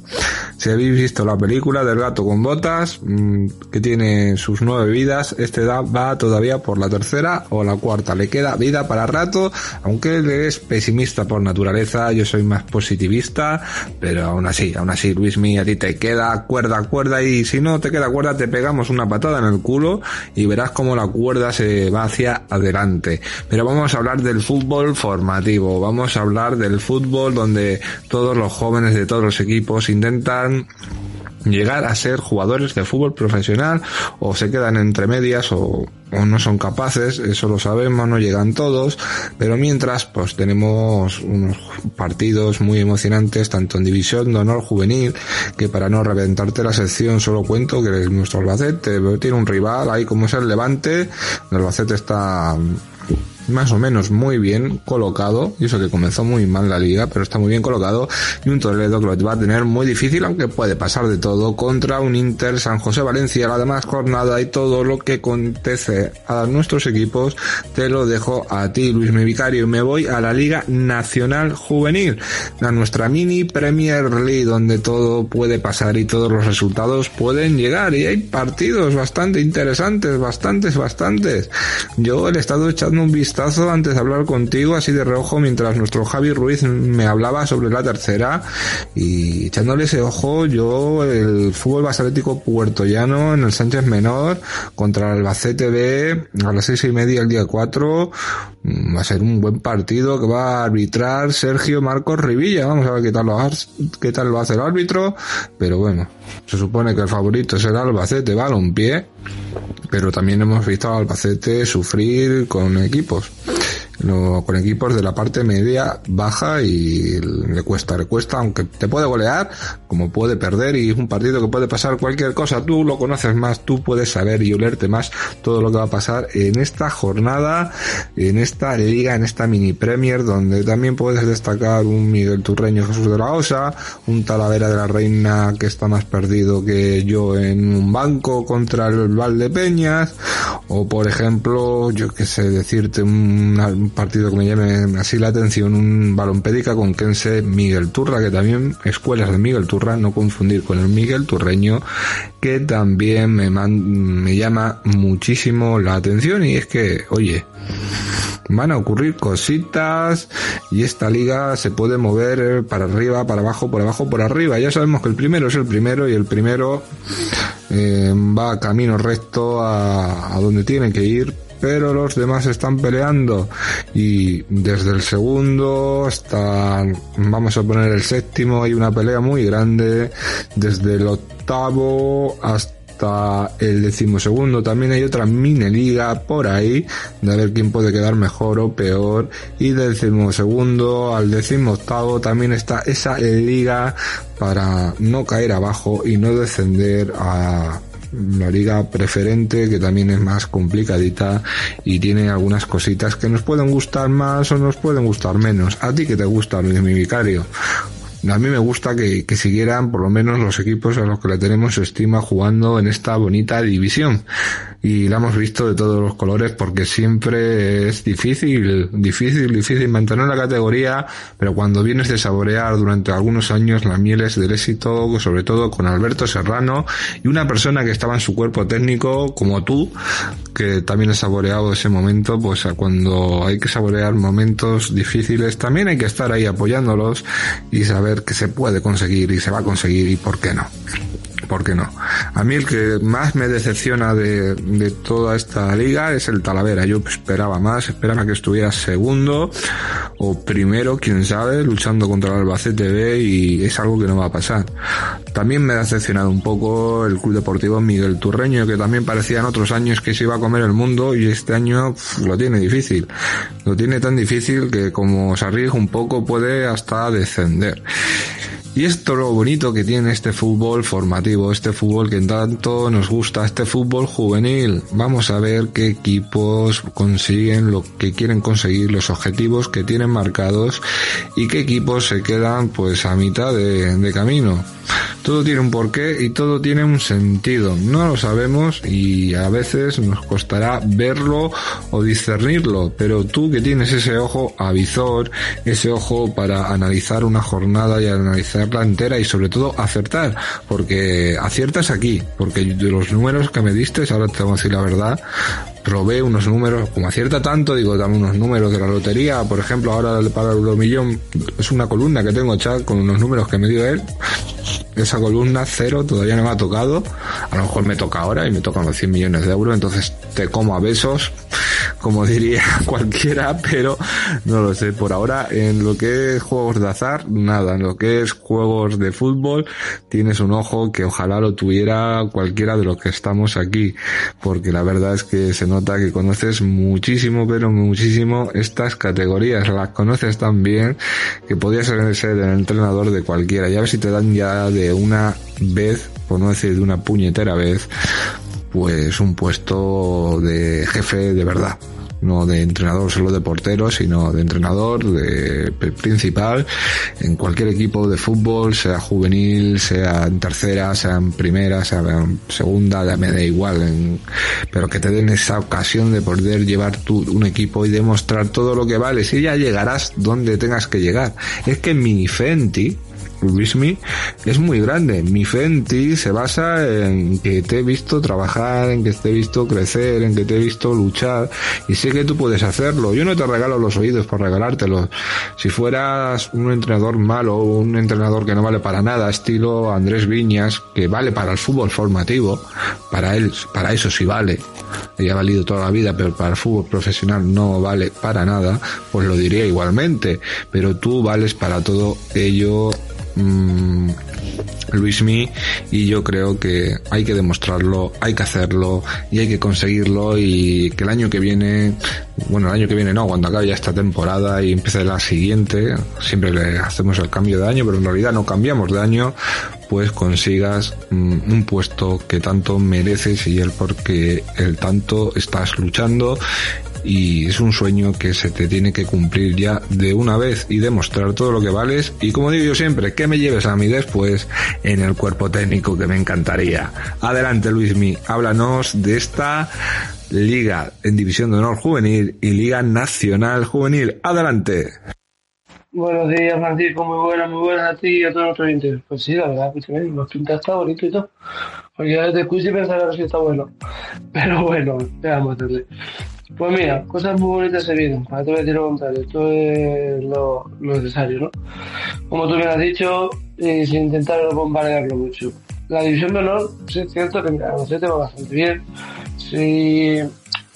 [SPEAKER 2] Si habéis visto la película del gato con botas, mm, que tiene sus nueve vidas, este da, va todavía por la tercera o la cuarta. Le queda vida para rato, aunque él es pesimista por naturaleza, yo soy más positivista, pero aún así, aún así, Luis mío, a ti te queda cuerda, cuerda, y si no te queda cuerda, te pegamos una patada en el culo y verás cómo la cuerda se va hacia adelante. Pero vamos a hablar del fútbol formativo, vamos a hablar del fútbol donde todos los jóvenes de todos los equipos intentan llegar a ser jugadores de fútbol profesional o se quedan entre medias o, no son capaces, eso lo sabemos, no llegan todos, pero mientras pues tenemos unos partidos muy emocionantes tanto en división de honor juvenil que para no reventarte la sección solo cuento que nuestro Albacete tiene un rival ahí como es el Levante, el Albacete está más o menos muy bien colocado, y eso que comenzó muy mal la liga, pero está muy bien colocado, y un Toledo que lo va a tener muy difícil, aunque puede pasar de todo, contra un Inter San José Valencia, la demás jornada y todo lo que acontece a nuestros equipos, te lo dejo a ti, Luis Mi Vicario, y me voy a la Liga Nacional Juvenil, a nuestra mini Premier League, donde todo puede pasar y todos los resultados pueden llegar, y hay partidos bastante interesantes, bastantes, bastantes. Yo he estado echando un vistazo antes de hablar contigo, así de reojo, mientras nuestro Javi Ruiz me hablaba sobre la tercera y echándole ese ojo, yo el fútbol basalético puertollano en el Sánchez Menor contra el Albacete B a las seis y media el día 4 mm, va a ser un buen partido que va a arbitrar Sergio Marcos Rivilla. Vamos a ver qué tal lo, qué tal lo hace el árbitro, pero bueno, se supone que el favorito será Albacete pie pero también hemos visto al Albacete sufrir con equipos con equipos de la parte media baja y le cuesta, le cuesta, aunque te puede golear, como puede perder y es un partido que puede pasar cualquier cosa. Tú lo conoces más, tú puedes saber y olerte más todo lo que va a pasar en esta jornada, en esta liga, en esta mini Premier, donde también puedes destacar un Miguel Turreño Jesús de la Osa, un Talavera de la Reina que está más perdido que yo en un banco contra el Valdepeñas, o por ejemplo, yo que sé decirte, un partido que me llame así la atención, un balón pédica con Kense Miguel Turra, que también escuelas de Miguel Turra, no confundir con el Miguel Turreño, que también me, me llama muchísimo la atención y es que, oye, van a ocurrir cositas y esta liga se puede mover para arriba, para abajo, por abajo, por arriba. Ya sabemos que el primero es el primero y el primero eh, va camino recto a donde tiene que ir pero los demás están peleando. Y desde el segundo hasta vamos a poner el séptimo hay una pelea muy grande desde el octavo hasta el decimosegundo. También hay otra mini liga por ahí de ver quién puede quedar mejor o peor. Y del decimosegundo al decimoctavo también está esa liga para no caer abajo y no descender a la liga preferente que también es más complicadita y tiene algunas cositas que nos pueden gustar más o nos pueden gustar menos. A ti que te gusta, Luis mi vicario. A mí me gusta que, que, siguieran por lo menos los equipos a los que le tenemos estima jugando en esta bonita división. Y la hemos visto de todos los colores porque siempre es difícil, difícil, difícil mantener la categoría, pero cuando vienes de saborear durante algunos años la mieles del éxito, sobre todo con Alberto Serrano y una persona que estaba en su cuerpo técnico como tú, que también he saboreado ese momento, pues cuando hay que saborear momentos difíciles también hay que estar ahí apoyándolos y saber que se puede conseguir y se va a conseguir y por qué no. ¿Por qué no? A mí el que más me decepciona de, de toda esta liga es el Talavera. Yo esperaba más, esperaba que estuviera segundo o primero, quién sabe, luchando contra el Albacete B y es algo que no va a pasar. También me ha decepcionado un poco el Club Deportivo Miguel Turreño, que también parecía en otros años que se iba a comer el mundo y este año lo tiene difícil. Lo tiene tan difícil que como se arriesga un poco puede hasta descender. Y esto lo bonito que tiene este fútbol formativo, este fútbol que tanto nos gusta, este fútbol juvenil. Vamos a ver qué equipos consiguen lo que quieren conseguir, los objetivos que tienen marcados y qué equipos se quedan pues a mitad de, de camino. Todo tiene un porqué y todo tiene un sentido. No lo sabemos y a veces nos costará verlo o discernirlo, pero tú que tienes ese ojo avisor, ese ojo para analizar una jornada y analizarla entera y sobre todo acertar, porque aciertas aquí, porque de los números que me diste, ahora te voy a decir la verdad, probé unos números, como acierta tanto, digo, dame unos números de la lotería, por ejemplo, ahora para el Euromillón es una columna que tengo chat con unos números que me dio él. Esa columna cero todavía no me ha tocado, a lo mejor me toca ahora y me tocan los 100 millones de euros, entonces te como a besos, como diría (laughs) cualquiera, pero no lo sé. Por ahora, en lo que es juegos de azar, nada. En lo que es juegos de fútbol, tienes un ojo que ojalá lo tuviera cualquiera de los que estamos aquí, porque la verdad es que se nota que conoces muchísimo, pero muchísimo estas categorías. Las conoces tan bien que podías ser el entrenador de cualquiera. Ya a ver si te dan ya de una vez, por no de una puñetera vez, pues un puesto de jefe de verdad no de entrenador solo de portero, sino de entrenador de principal en cualquier equipo de fútbol, sea juvenil, sea en tercera, sea en primera, sea en segunda, me da igual, pero que te den esa ocasión de poder llevar tu, un equipo y demostrar todo lo que vales y ya llegarás donde tengas que llegar. Es que en Minifenti, Luismi es muy grande. Mi fe en ti se basa en que te he visto trabajar, en que te he visto crecer, en que te he visto luchar y sé que tú puedes hacerlo. Yo no te regalo los oídos por regalártelos. Si fueras un entrenador malo, un entrenador que no vale para nada, estilo Andrés Viñas, que vale para el fútbol formativo, para él, para eso sí vale. Y ha valido toda la vida, pero para el fútbol profesional no vale para nada, pues lo diría igualmente. Pero tú vales para todo ello mmm, Luismi y yo creo que hay que demostrarlo, hay que hacerlo y hay que conseguirlo y que el año que viene, bueno el año que viene no, cuando acabe ya esta temporada y empiece la siguiente, siempre le hacemos el cambio de año, pero en realidad no cambiamos de año, pues consigas mmm, un puesto que tanto mereces y el porque el tanto estás luchando y es un sueño que se te tiene que cumplir ya de una vez y demostrar todo lo que vales y como digo yo siempre, que me lleves a mí después en el cuerpo técnico que me encantaría. Adelante Luismi, háblanos de esta Liga en División de Honor Juvenil y Liga Nacional Juvenil. Adelante.
[SPEAKER 6] Buenos días, Francisco. Muy buenas, muy buenas a ti y a todos nuestros oyentes. Pues sí, la verdad, escúchame, los pinta está bonito y todo. Porque ya te escucho y pensaba que está bueno. (laughs) Pero bueno, hacerle. Pues mira, cosas muy bonitas se vienen. Ahora te voy a decir lo contrario. Esto es lo, lo necesario, ¿no? Como tú me has dicho, y sin intentar bombardearlo mucho. La división de honor, sí es cierto que mira, te va bastante bien. Sí,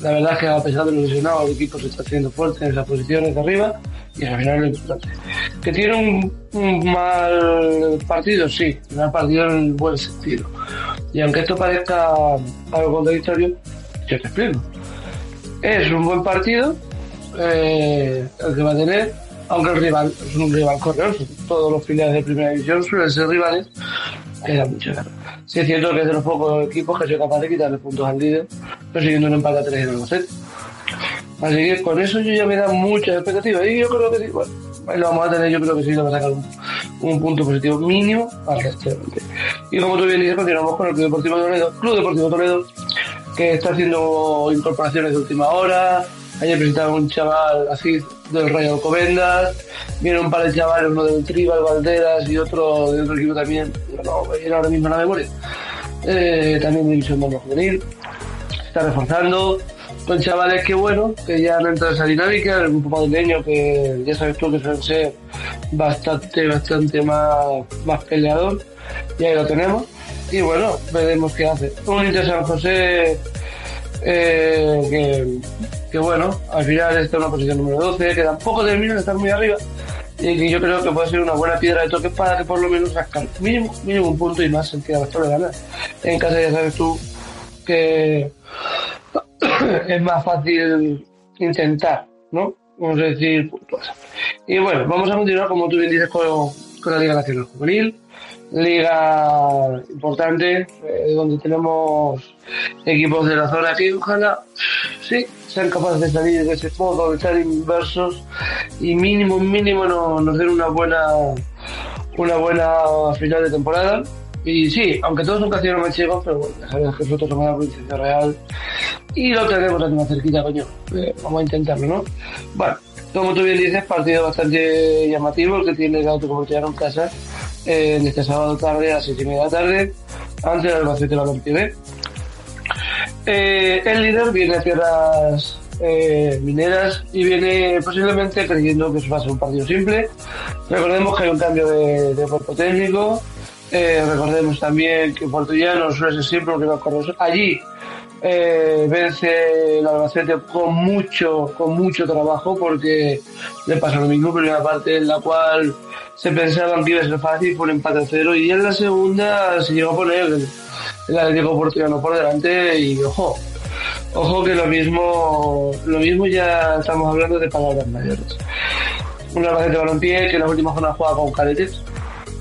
[SPEAKER 6] la verdad es que a pesar de los lesionados, el equipo se está haciendo fuerte en esas posiciones de arriba y al final lo importante. ¿Que tiene un, un mal partido? Sí, un mal partido en el buen sentido. Y aunque esto parezca algo contradictorio, yo te explico. Es un buen partido eh, el que va a tener, aunque el rival es un rival correoso. Todos los filiales de primera división suelen ser rivales que dan mucha guerra. Sí es cierto que es de los pocos equipos que soy capaz de quitarle puntos al líder, persiguiendo un empate a 3 en el Albacete. Así que con eso yo ya me da muchas expectativas y yo creo que sí, bueno, lo vamos a tener, yo creo que sí, le va a sacar un, un punto positivo mínimo al restaurante. Y como tú bien dices, continuamos con el Club Deportivo Toledo, Club Deportivo Toledo, que está haciendo incorporaciones de última hora. Ayer presentaron un chaval así del Rayo Alcobendas, viene un par de chavales, uno del Tribal, Valderas y otro de otro equipo también, no viene ahora mismo la memoria, eh, también División Honor Juvenil, se está reforzando, con chavales que bueno, que ya han entrado en esa dinámica, el grupo madrileño que ya sabes tú que suelen ser bastante, bastante más, más peleador, y ahí lo tenemos. Y bueno, veremos qué hace. Un Inter San José eh, que, bueno, al final está en una posición número 12, que tampoco termina de estar muy arriba. Y que yo creo que puede ser una buena piedra de toque para que por lo menos rascar mínimo, un punto y más en que de ganar. En casa ya sabes tú que (coughs) es más fácil intentar, ¿no? Vamos a decir puntos. Y bueno, vamos a continuar, como tú bien dices, con, con la Liga Nacional Juvenil. Liga importante, eh, donde tenemos equipos de la zona que ojalá sí sean capaces de salir de ese fondo, de estar inversos y mínimo, mínimo no, nos den una buena una buena final de temporada. Y sí, aunque todos son castellanos manchegos, pero bueno, ya sabes que nosotros somos la provincia real y lo tenemos aquí más cerquita, coño. Eh, vamos a intentarlo, ¿no? Bueno, como tú bien dices, partido bastante llamativo que tiene el Autocomercial en casa eh, este sábado tarde a las 6 y media de la tarde ante el Albacete Balompié B. Eh, el líder viene a tierras eh, mineras y viene posiblemente creyendo que eso va a ser un partido simple. Recordemos que hay un cambio de, de cuerpo técnico. Eh, recordemos también que Puerto Llano suele ser siempre lo que va a correr. Allí eh, vence el Albacete con mucho, con mucho trabajo porque le pasa lo mismo, primera parte en la cual se pensaban que iba a ser fácil por empate a cero y en la segunda se llegó a poner el, el Atlético Portugués por delante y ojo, ojo que lo mismo, lo mismo ya estamos hablando de palabras mayores. Un Albacete balompié que en las últimas jornadas juega con cadetes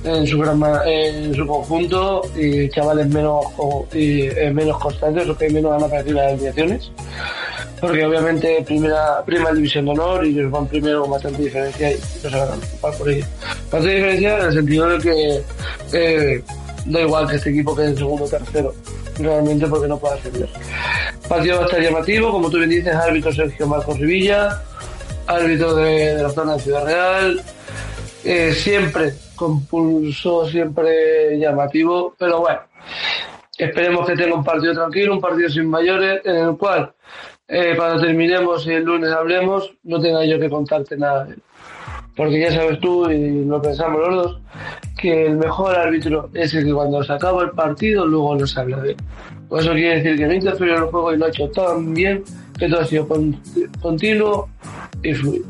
[SPEAKER 6] en su gran en su conjunto y chavales menos y, eh, menos constantes o que menos han aparecido en las alineaciones porque obviamente primera primera división de honor y ellos van primero con bastante diferencia y no se van a ocupar por ello bastante diferencia en el sentido de que eh, da igual que este equipo quede en segundo o tercero realmente porque no puede ascender. Partido estar llamativo como tú bien dices árbitro Sergio Marcos Rivilla árbitro de, de la zona de Ciudad Real eh, siempre compulso siempre llamativo, pero bueno, esperemos que tenga un partido tranquilo, un partido sin mayores, en el cual eh, cuando terminemos y el lunes hablemos, no tenga yo que contarte nada. Porque ya sabes tú, y lo pensamos los dos, que el mejor árbitro es el que cuando se acaba el partido luego no se habla de él. Por eso quiere decir que no interfirió en el juego y lo ha hecho tan bien que todo ha sido con- continuo y fluido.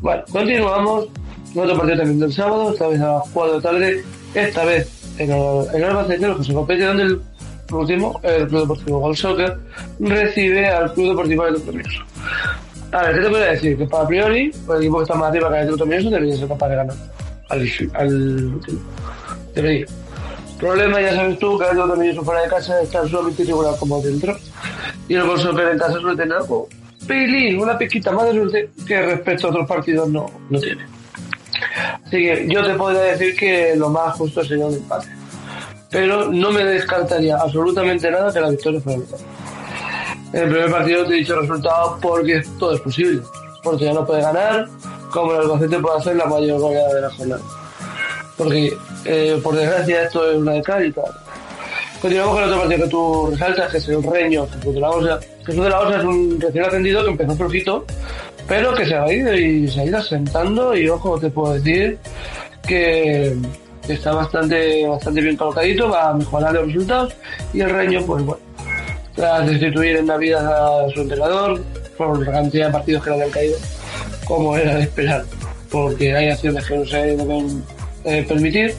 [SPEAKER 6] Bueno, continuamos. Otro partido también del sábado, esta vez a las 4 de tarde, esta vez en, el- en Albacete, lo que se compete donde el último, el Club Deportivo Gol Soccer, recibe al Club Deportivo de Tomioso. A ver, ¿qué te puedo decir? Que para priori, el equipo que está más arriba que el Tomioso debería ser capaz de ganar al, al último. Debería. Problema, ya sabes tú, que el Tomioso fuera de casa está solamente irregular como dentro. Y el Gol Soccer en casa suele tener algo pelín, una piquita más de suerte que respecto a otros partidos no, no tiene. Así que yo te podría decir que lo más justo sería un empate. Pero no me descartaría absolutamente nada que la victoria fuera el. En el primer partido te he dicho el resultado porque todo es posible. Porque ya no puede ganar, como el Albacete puede hacer la mayor goleada de la jornada. Porque, eh, por desgracia, esto es una de. Continuamos con otro partido que tú resaltas, que es el Reño, Jesús de la Osa. Jesús de la Osa es un recién ascendido que empezó flojito, pero que se ha ido y se ha ido asentando y ojo, te puedo decir que está bastante, bastante bien colocadito, va a mejorar los resultados y el Reño, pues bueno, tras destituir en Navidad a su entrenador por la cantidad de partidos que le habían caído, como era de esperar, porque hay acciones que no se deben eh, permitir.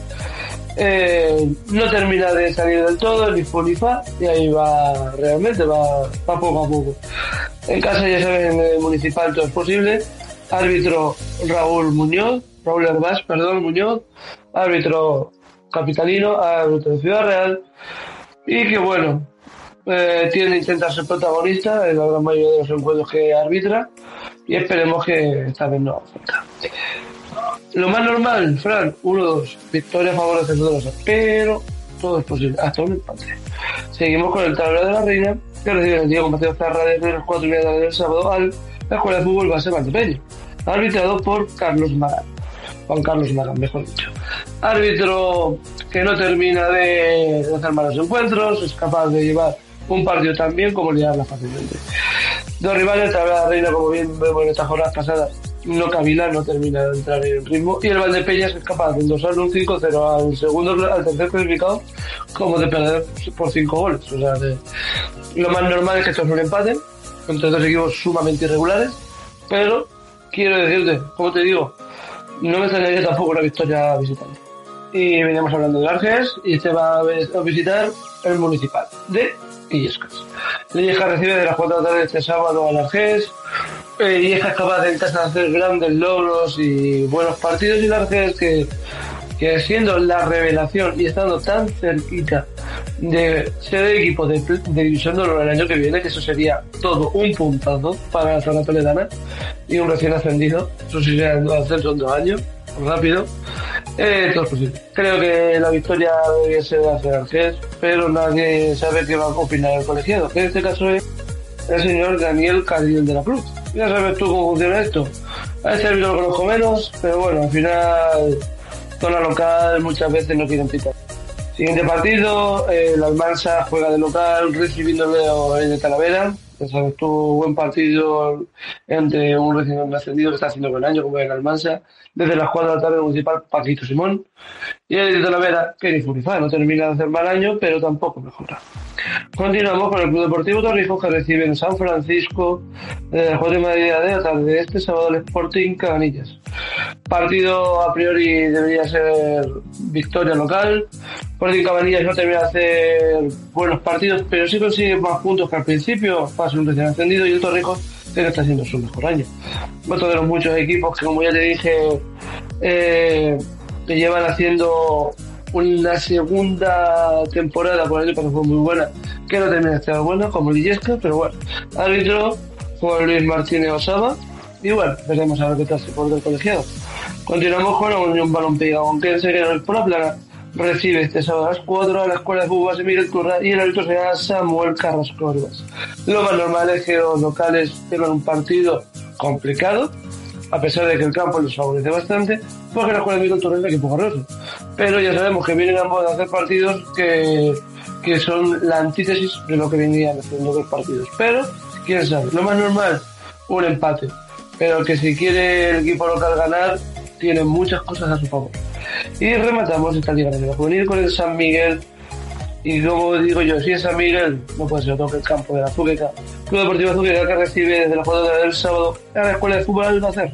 [SPEAKER 6] Eh, no termina de salir del todo, ni fu ni fa, y ahí va realmente, va, va poco a poco. En casa, ya saben, en el municipal todo es posible. Árbitro Raúl Muñoz, Raúl Herbás, perdón, Muñoz. Árbitro capitalino, árbitro de Ciudad Real. Y que bueno, eh, tiene intenta ser protagonista en la gran mayoría de los encuentros que arbitra. Y esperemos que esta vez no falta. Lo más normal, Fran, 1-2. Victoria a favor de Cesarrosa. Pero todo es posible, hasta un empate. Seguimos con el tablero de la reina, día con Mateo Zarra desde las 4 y media del sábado al la Escuela de Fútbol Base Valdepeña. Arbitrado por Carlos Magán. Juan Carlos Magán, mejor dicho. Árbitro que no termina de, hacer malos encuentros, es capaz de llevar un partido tan bien como liarla fácilmente. Dos rivales, la reina, como bien vemos en estas jornadas pasadas, no cavila, no termina de entrar en ritmo. Y el Valdepeñas es capaz de endosar un 5-0 al segundo, al tercer clasificado, como de perder por 5 goles. O sea, de- lo más normal es que esto es un empate, entre dos equipos sumamente irregulares, pero quiero decirte, como te digo, no me extrañaría tampoco una victoria visitante. Y veníamos hablando del Arges, y este va a visitar el municipal de Illescas. Illescas recibe de las 4 de la tarde este sábado al Arges, y es capaz de de hacer grandes logros y buenos partidos y el Arges que, que siendo la revelación y estando tan cerquita de ser equipo de, de División de Honor el año que viene, que eso sería todo un puntazo para la zona toledana y un recién ascendido, eso sí sería el ascenso en dos años, rápido, eh, todo es posible. Creo que la victoria debería ser hacia Arges, pero nadie sabe qué va a opinar el colegiado, que en este caso es el señor Daniel Cardiel de la Cruz. Ya sabes tú cómo funciona esto. A este árbitro lo conozco menos, pero bueno, al final, zona local muchas veces no quieren pitar. Siguiente partido, eh, la Almansa juega de local recibiendo el de Talavera. Ya sabes tú, buen partido entre un recién ascendido que está haciendo buen año, como es el Almansa, desde las 4 de la tarde municipal Paquito Simón. Y el de Talavera, que ni Furifá, no termina de hacer mal año, pero tampoco mejora. Continuamos con el Club Deportivo Torrijos que recibe en San Francisco desde las 4 y media de la tarde este sábado el Sporting Cabanillas. Partido a priori debería ser victoria local. Sporting Cabanillas no termina de hacer buenos partidos, pero sí consigue más puntos que al principio, pasa un recién ascendido y el Torrijos que está haciendo su mejor año. Otro de los muchos equipos que como ya te dije eh, que llevan haciendo una segunda temporada por el pasado fue muy buena, que no termina de buena, como Lillesca, pero bueno, árbitro Juan Luis Martínez Osama, y bueno, veremos a ver qué tal se pone el colegiado. Continuamos con la Unión Balompié Gonquense, que en el por la plana recibe este sábado a las 4 a la Escuela de Fútbol de Miguel Turra y el árbitro será Samuel Carrasco. Lo más normal es que los locales tengan un partido complicado, a pesar de que el campo les favorece bastante, porque la Escuela de Miguel Turra es un equipo corroso. pero ya sabemos que vienen ambos a hacer partidos que, que son la antítesis de lo que venían haciendo los partidos. Pero, quién sabe, lo más normal, un empate. Pero que si quiere el equipo local ganar, tiene muchas cosas a su favor. Y rematamos esta liga de juvenil con el San Miguel. Y como digo yo, si es San Miguel, no puede ser otro que el campo de la. Club Deportivo Zuqueca que recibe desde la jornada del sábado a la Escuela de Fútbol Albacer.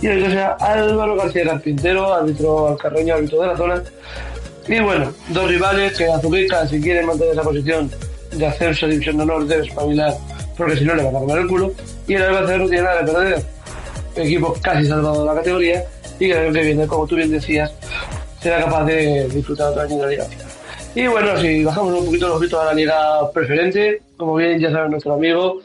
[SPEAKER 6] Y el que sea Álvaro García Carpintero, árbitro alcarreño, árbitro de la zona. Y bueno, dos rivales que Azuqueca, si quiere mantener esa posición de ascenso a División de Honor, debe espabilar, porque si no le va a comer el culo. Y el Albacer no tiene nada de perder. Equipo casi salvado de la categoría y el año que viene, como tú bien decías, será capaz de disfrutar otra año de la liga. Y bueno, si bajamos un poquito los gritos a la liga preferente, como bien ya sabe nuestro amigo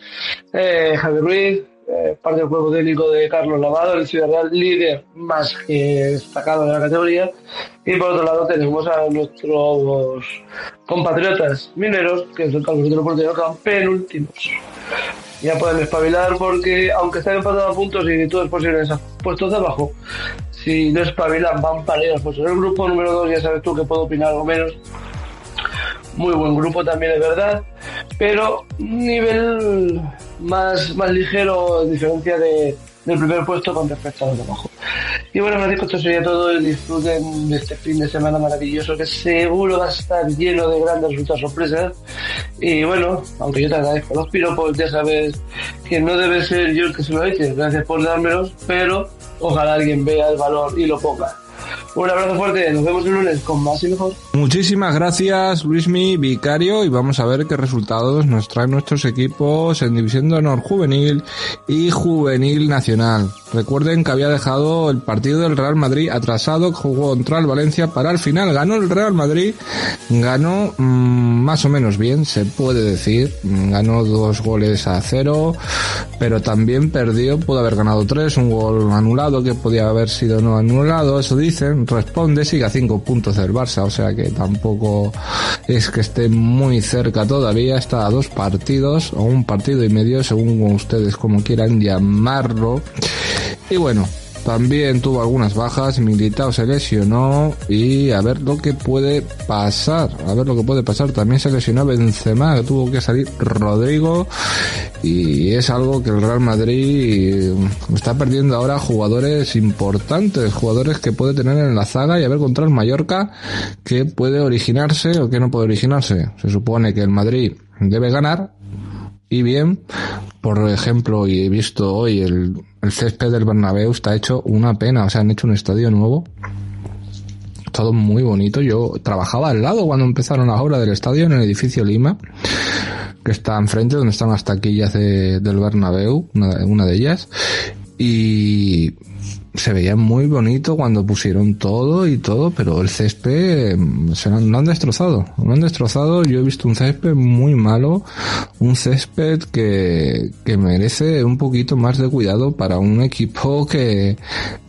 [SPEAKER 6] eh, Javier Ruiz, eh, parte del juego técnico de Carlos Lavado, el Ciudad Real, líder más que destacado de la categoría. Y por otro lado tenemos a nuestros compatriotas mineros, que es el de Portero, que penúltimos. Ya pueden espabilar porque, aunque están empatados a puntos y todo es posible en esos puestos de abajo, si no espabilan van para ellos. Pues en el grupo número 2 ya sabes tú que puedo opinar algo menos. Muy buen grupo también es verdad, pero nivel más, más ligero en diferencia de, del primer puesto con respecto a los. Y bueno, Francisco, esto sería todo. Disfruten de este fin de semana maravilloso que seguro va a estar lleno de grandes resultados sorpresas. Y bueno, aunque yo te agradezco los piropos, ya sabes que no debe ser yo el que se lo eche. Gracias por dármelos, pero ojalá alguien vea el valor y lo ponga. Un abrazo fuerte, nos vemos el lunes con más y mejor.
[SPEAKER 2] Muchísimas gracias, Luismi Vicario, y vamos a ver qué resultados nos traen nuestros equipos en División de Honor Juvenil y Juvenil Nacional. Recuerden que había dejado el partido del Real Madrid atrasado, jugó contra el Valencia para el final. Ganó el Real Madrid, ganó mmm, más o menos bien, se puede decir. Ganó dos goles a cero, pero también perdió, pudo haber ganado tres, un gol anulado que podía haber sido no anulado, eso Responde, sigue a cinco puntos del Barça, o sea que tampoco es que esté muy cerca todavía, está a dos partidos o un partido y medio, según ustedes como quieran llamarlo. Y bueno, también tuvo algunas bajas, Militao se lesionó y a ver lo que puede pasar, a ver lo que puede pasar. También se lesionó Benzema, que tuvo que salir Rodrigo y es algo que el Real Madrid está perdiendo ahora jugadores importantes, jugadores que puede tener en la zaga y a ver contra el Mallorca que puede originarse o que no puede originarse. Se supone que el Madrid debe ganar y bien, por ejemplo, y he visto hoy el, el césped del Bernabéu está hecho una pena, o sea, han hecho un estadio nuevo todo muy bonito. Yo trabajaba al lado cuando empezaron las obras del estadio en el edificio Lima, que está enfrente donde están las taquillas de, del Bernabéu, una de ellas, y se veía muy bonito cuando pusieron todo y todo, pero el césped se lo han, destrozado. Lo han destrozado. Yo he visto un césped muy malo, un césped que, que merece un poquito más de cuidado para un equipo que,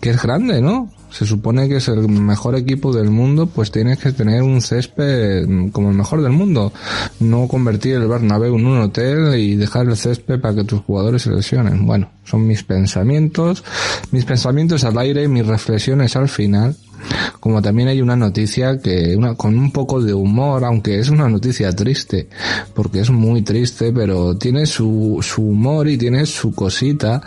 [SPEAKER 2] que es grande, ¿no? se supone que es el mejor equipo del mundo, pues tienes que tener un césped como el mejor del mundo. No convertir el Bernabéu en un hotel y dejar el césped para que tus jugadores se lesionen. Bueno, son mis pensamientos, mis pensamientos al aire, mis reflexiones al final como también hay una noticia que una, con un poco de humor, aunque es una noticia triste, porque es muy triste, pero tiene su, su humor y tiene su cosita,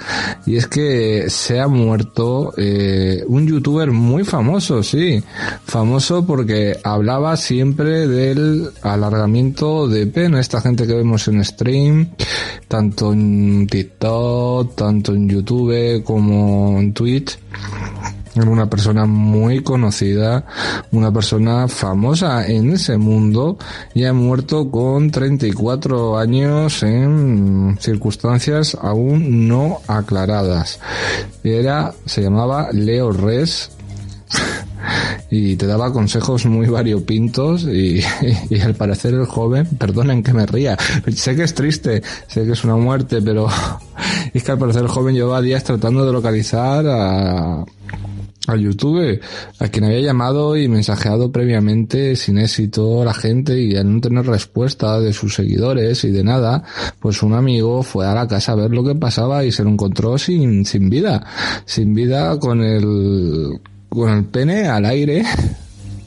[SPEAKER 2] y es que se ha muerto eh, un youtuber muy famoso, sí, famoso porque hablaba siempre del alargamiento de pena, esta gente que vemos en stream, tanto en TikTok, tanto en YouTube como en Twitch una persona muy conocida, una persona famosa en ese mundo y ha muerto con 34 años en circunstancias aún no aclaradas. Era, se llamaba Leo Res, (laughs) y te daba consejos muy variopintos y, (laughs) y, al parecer el joven, perdonen que me ría, sé que es triste, sé que es una muerte, pero (laughs) es que al parecer el joven lleva días tratando de localizar a, al YouTube, a quien había llamado y mensajeado previamente sin éxito la gente y al no tener respuesta de sus seguidores y de nada, pues un amigo fue a la casa a ver lo que pasaba y se lo encontró sin, sin vida, sin vida con el, con el pene al aire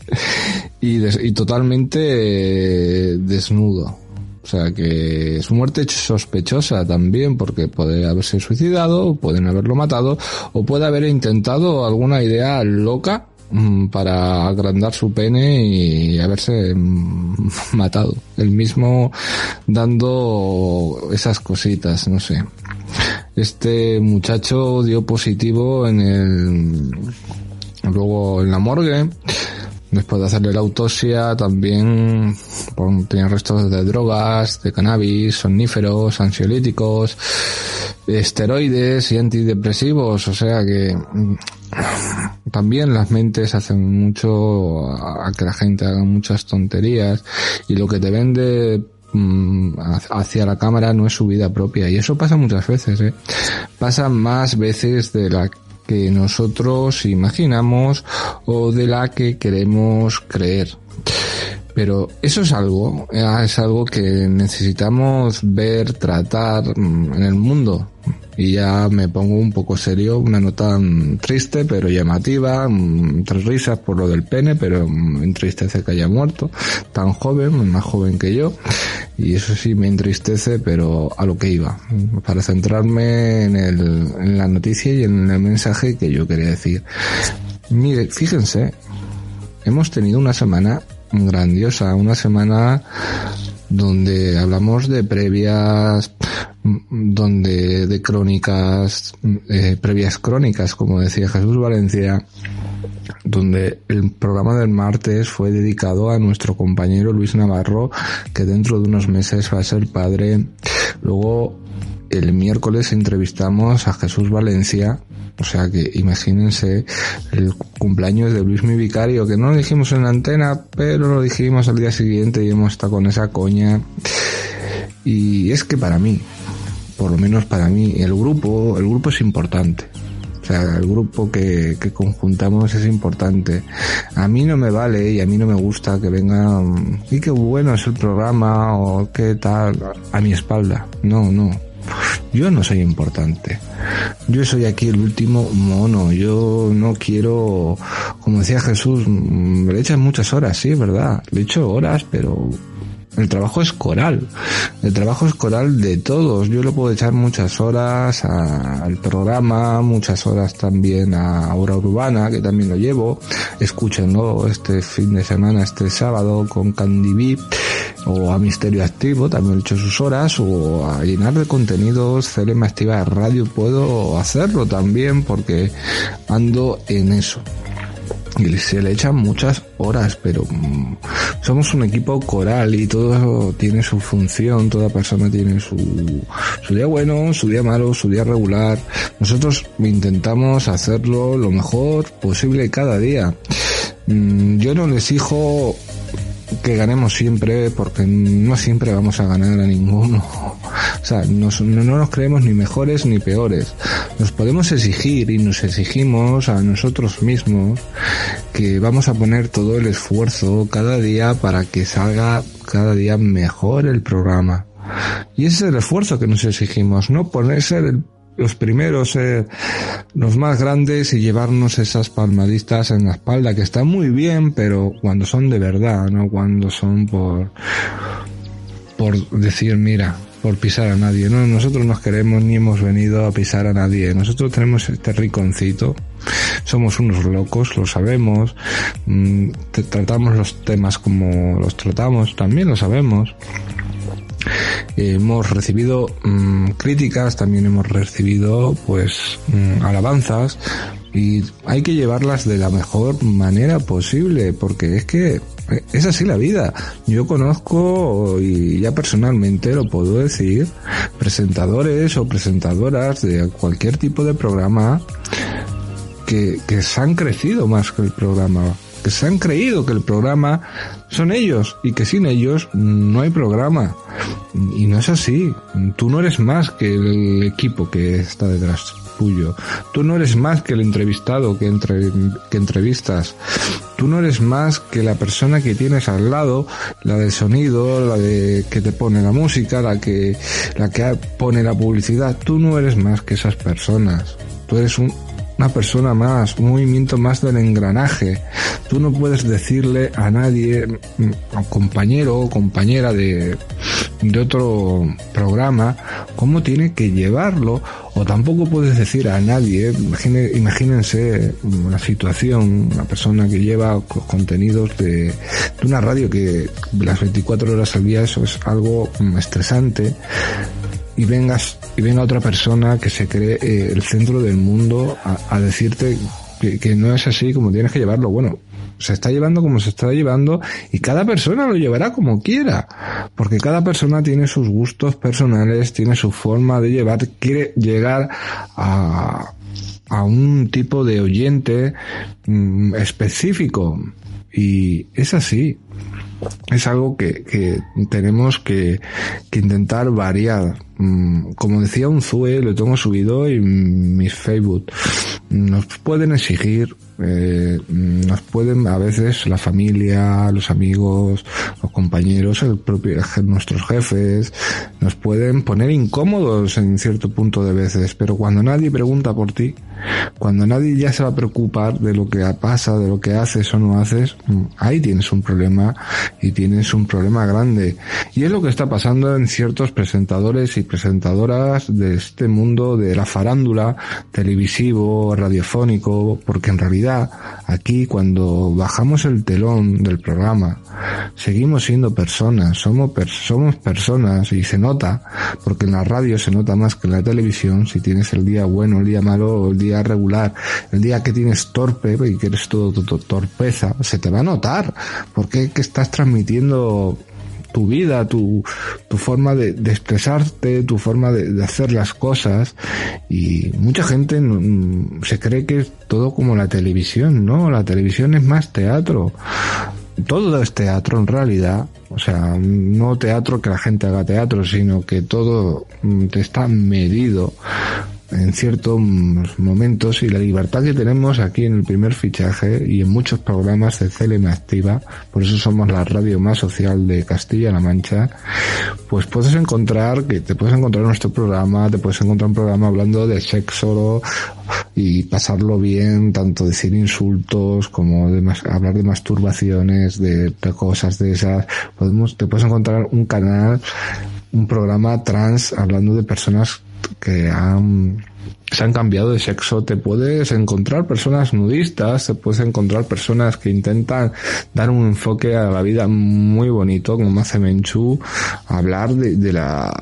[SPEAKER 2] (laughs) y, y totalmente eh, desnudo. O sea que su muerte es sospechosa también porque puede haberse suicidado, pueden haberlo matado o puede haber intentado alguna idea loca mm, para agrandar su pene y haberse mm, (laughs) matado. El mismo dando esas cositas, no sé. Este muchacho dio positivo en el luego en la morgue Después de hacerle la autopsia también tenía restos de drogas, de cannabis, somníferos, ansiolíticos, esteroides y antidepresivos. O sea que mm, también las mentes hacen mucho a que la gente haga muchas tonterías y lo que te vende mm, hacia la cámara no es su vida propia y eso pasa muchas veces ¿eh? pasa más veces de la que nosotros imaginamos o de la que queremos creer. Pero eso es algo, es algo que necesitamos ver, tratar mm, en el mundo y ya me pongo un poco serio, una nota triste pero llamativa, tres risas por lo del pene, pero me entristece que haya muerto, tan joven, más joven que yo, y eso sí me entristece, pero a lo que iba, para centrarme en, el, en la noticia y en el mensaje que yo quería decir. Mire, fíjense, hemos tenido una semana grandiosa, una semana donde hablamos de previas, donde de crónicas, eh, previas crónicas, como decía Jesús Valencia, donde el programa del martes fue dedicado a nuestro compañero Luis Navarro, que dentro de unos meses va a ser padre. Luego, el miércoles entrevistamos a Jesús Valencia, o sea que imagínense el cumpleaños de Luis mi vicario, que no lo dijimos en la antena, pero lo dijimos al día siguiente y hemos estado con esa coña. Y es que para mí, por lo menos para mí, el grupo, el grupo es importante. O sea, el grupo que, que conjuntamos es importante. A mí no me vale y a mí no me gusta que vengan, y qué bueno es el programa o qué tal, a mi espalda. No, no yo no soy importante. Yo soy aquí el último mono. Yo no quiero, como decía Jesús, mm, le echan muchas horas, sí, verdad. Le echo horas, pero el trabajo es coral. El trabajo es coral de todos. Yo le puedo echar muchas horas al programa, muchas horas también a Hora Urbana, que también lo llevo. Escúchenlo este fin de semana, este sábado con Candy B o a Misterio Activo, también he hecho sus horas, o a llenar de contenidos CLM Activa Radio, puedo hacerlo también porque ando en eso. Y se le echan muchas horas, pero mm, somos un equipo coral y todo tiene su función, toda persona tiene su, su día bueno, su día malo, su día regular. Nosotros intentamos hacerlo lo mejor posible cada día. Mm, yo no les exijo que ganemos siempre, porque no siempre vamos a ganar a ninguno. O sea, no nos creemos ni mejores ni peores. Nos podemos exigir y nos exigimos a nosotros mismos que vamos a poner todo el esfuerzo cada día para que salga cada día mejor el programa. Y ese es el esfuerzo que nos exigimos, no ponerse el los primeros, eh, los más grandes y llevarnos esas palmaditas en la espalda, que están muy bien, pero cuando son de verdad, no cuando son por, por decir, mira, por pisar a nadie. No, nosotros nos queremos ni hemos venido a pisar a nadie. Nosotros tenemos este riconcito. Somos unos locos, lo sabemos. Mm, tratamos los temas como los tratamos, también lo sabemos hemos recibido mm, críticas, también hemos recibido pues mm, alabanzas y hay que llevarlas de la mejor manera posible porque es que es así la vida. Yo conozco y ya personalmente lo puedo decir, presentadores o presentadoras de cualquier tipo de programa que, que se han crecido más que el programa que se han creído que el programa son ellos y que sin ellos no hay programa. Y no es así. Tú no eres más que el equipo que está detrás tuyo. Tú no eres más que el entrevistado que, entre, que entrevistas. Tú no eres más que la persona que tienes al lado, la del sonido, la de que te pone la música, la que, la que pone la publicidad. Tú no eres más que esas personas. Tú eres un, una persona más, un movimiento más del engranaje. tú no puedes decirle a nadie, mm, a compañero o compañera de, de otro programa, cómo tiene que llevarlo, o tampoco puedes decir a nadie, imagínense una situación, una persona que lleva contenidos de, de una radio que las 24 horas al día eso es algo mm, estresante, y vengas y venga otra persona que se cree eh, el centro del mundo a, decirte que, no es así como tienes que llevarlo. Bueno, se está llevando como se está llevando y cada persona lo llevará como quiera, porque cada persona tiene sus gustos personales, tiene su forma de llevar, quiere llegar a, a un tipo de oyente mm, específico y es así es algo que, que tenemos que, que, intentar variar. Mm, como decía un Zue, lo tengo subido en mi Facebook. Nos pueden exigir eh, nos pueden a veces la familia, los amigos, los compañeros, el propio, nuestros jefes, nos pueden poner incómodos en cierto punto de veces, pero cuando nadie pregunta por ti, cuando nadie ya se va a preocupar de lo que pasa, de lo que haces o no haces, mm, ahí tienes un problema y tienes un problema grande. Y es lo que está pasando en ciertos presentadores y presentadoras de este mundo de la farándula televisivo, radiofónico, porque en realidad aquí cuando bajamos el telón del programa, seguimos siendo personas, somos, somos personas y se nota, porque en la radio se nota más que en la televisión, si tienes el día bueno, el día malo, el día regular, el día que tienes torpe y que eres todo, torpeza, se te va a notar, porque que estás transmitiendo tu vida, tu, tu forma de, expresarte, tu forma de, de, hacer las cosas. Y mucha gente se cree que es todo como la televisión, ¿no? La televisión es más teatro. Todo es teatro en realidad. O sea, no teatro que la gente haga teatro, sino que todo mm, te está medido en ciertos momentos y la libertad que tenemos aquí en el primer fichaje y en muchos programas de CLM Activa, por eso somos la radio más social de Castilla-La Mancha, pues puedes encontrar que te puedes encontrar nuestro programa, te puedes encontrar un programa hablando de sexo y pasarlo bien, tanto decir insultos como de hablar de masturbaciones, de cosas de esas. Podemos, te puedes encontrar un canal, un programa trans hablando de personas que han se han cambiado de sexo, te puedes encontrar personas nudistas, te puedes encontrar personas que intentan dar un enfoque a la vida muy bonito, como hace Menchu, hablar de, de la,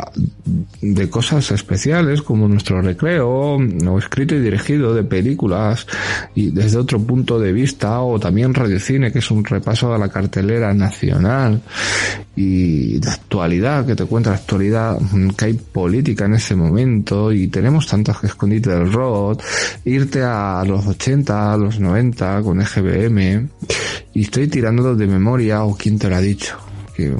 [SPEAKER 2] de cosas especiales como nuestro recreo, o escrito y dirigido de películas, y desde otro punto de vista, o también Radiocine, que es un repaso a la cartelera nacional, y de actualidad, que te cuenta la actualidad, que hay política en ese momento, y tenemos tantas escondidas del rock, irte a los 80, a los 90 con EGBM, y estoy tirando de memoria, o quién te lo ha dicho, que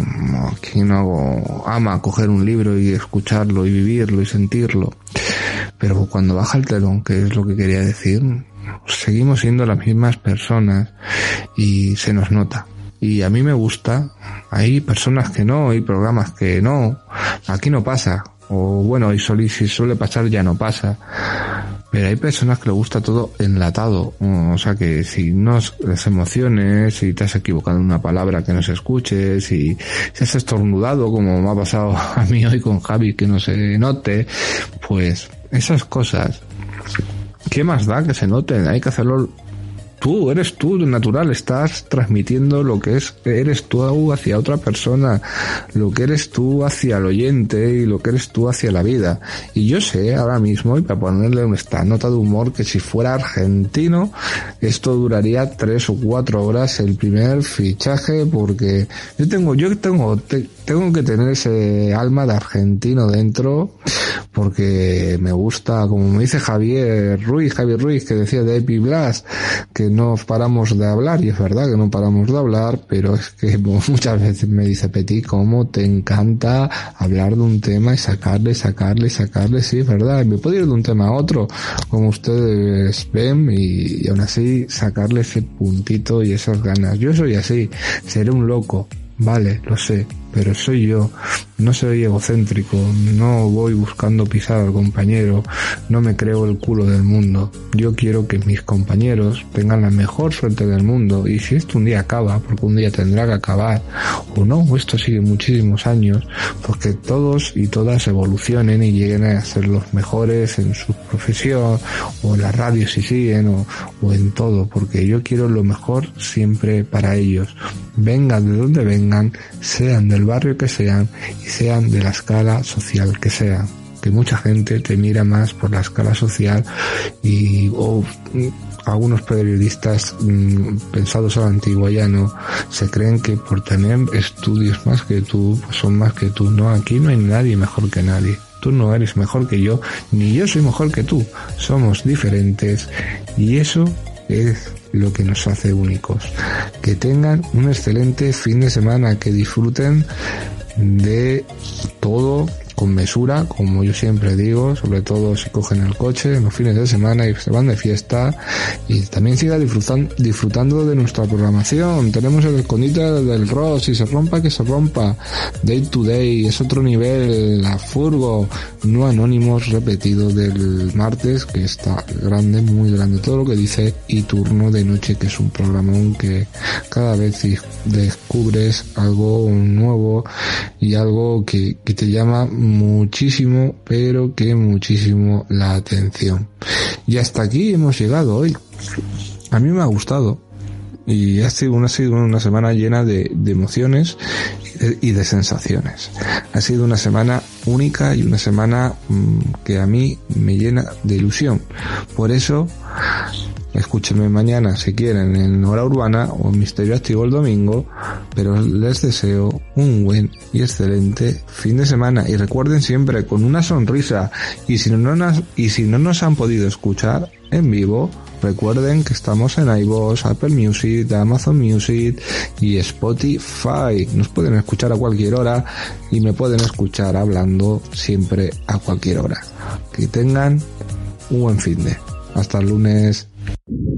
[SPEAKER 2] quien no ama coger un libro y escucharlo y vivirlo y sentirlo. Pero cuando baja el telón, que es lo que quería decir, seguimos siendo las mismas personas y se nos nota. Y a mí me gusta, hay personas que no, hay programas que no, aquí no pasa o bueno, y si suele pasar ya no pasa. Pero hay personas que le gusta todo enlatado. O sea que si no las emociones, si te has equivocado en una palabra que no se escuche, si, si has estornudado como me ha pasado (laughs) a mí hoy con Javi que no se note, pues esas cosas. ¿Qué más da que se noten? Hay que hacerlo tú, eres tú natural, estás transmitiendo lo que es, eres tú hacia otra persona, lo que eres tú hacia el oyente y lo que eres tú hacia la vida. Y yo sé ahora mismo, y para ponerle esta nota de humor, que si fuera argentino, esto duraría tres o cuatro horas el primer fichaje, porque yo tengo, yo tengo, tengo que tener ese alma de argentino dentro, porque me gusta, como me dice Javier Ruiz, Javier Ruiz, que decía de Epi Blas, que no paramos de hablar, y es verdad que no paramos de hablar, pero es que (laughs) muchas veces me dice Petit, cómo te encanta hablar de un tema y sacarle, sacarle, sacarle, sí, es verdad, me puedo ir de un tema a otro, como ustedes ven, y, y aún así sacarle ese puntito y esas ganas. Yo soy así, seré un loco, vale, lo sé, pero soy yo, no soy egocéntrico, no voy buscando pisar al compañero, no me creo el culo del mundo. Yo quiero que mis compañeros tengan la mejor suerte del mundo y si esto un día acaba, porque un día tendrá que acabar, o no, esto sigue muchísimos años, pues que todos y todas evolucionen y lleguen a ser los mejores en su profesión o en la radio si siguen o, en todo, porque yo quiero lo mejor siempre para ellos. Vengan de donde vengan, sean del barrio que sean y sean de la escala social que sean que mucha gente te mira más por la escala social y o algunos periodistas mmm, pensados a la antigua ya no se creen que por tener estudios más que tú pues son más que tú. No aquí no hay nadie mejor que nadie. Tú no eres mejor que yo ni yo soy mejor que tú. Somos diferentes y eso es lo que nos hace únicos. Que tengan un excelente fin de semana, que disfruten de todo con mesura, como yo siempre digo, sobre todo si cogen el coche en los fines de semana y se van de fiesta. Y también siga disfrutando, disfrutando de nuestra programación. Tenemos el escondite del rock, si se rompa que se rompa, day to day, es otro nivel, la furgo, no anónimos repetido del martes que está grande, muy grande, todo lo que dice y turno de noche que es un programón que cada vez descubres algo nuevo y algo que, que te llama muchísimo, pero que muchísimo la atención. Y hasta aquí hemos llegado hoy. A mí me ha gustado. Y ha sido una, semana llena de, emociones y de, sensaciones. Ha sido una semana única y una semana mmm, que a mí me llena de ilusión. Por eso, Escúchenme mañana si quieren en Hora Urbana o Misterio Activo el domingo, pero les deseo un buen y excelente fin de semana y recuerden siempre con una sonrisa y si no nos, y si no nos han podido escuchar en vivo, recuerden que estamos en iVoox, Apple Music, Amazon Music y Spotify. Nos pueden escuchar a cualquier hora y me pueden escuchar hablando siempre a cualquier hora. Que tengan un buen fin de. Hasta el lunes.
[SPEAKER 7] thank you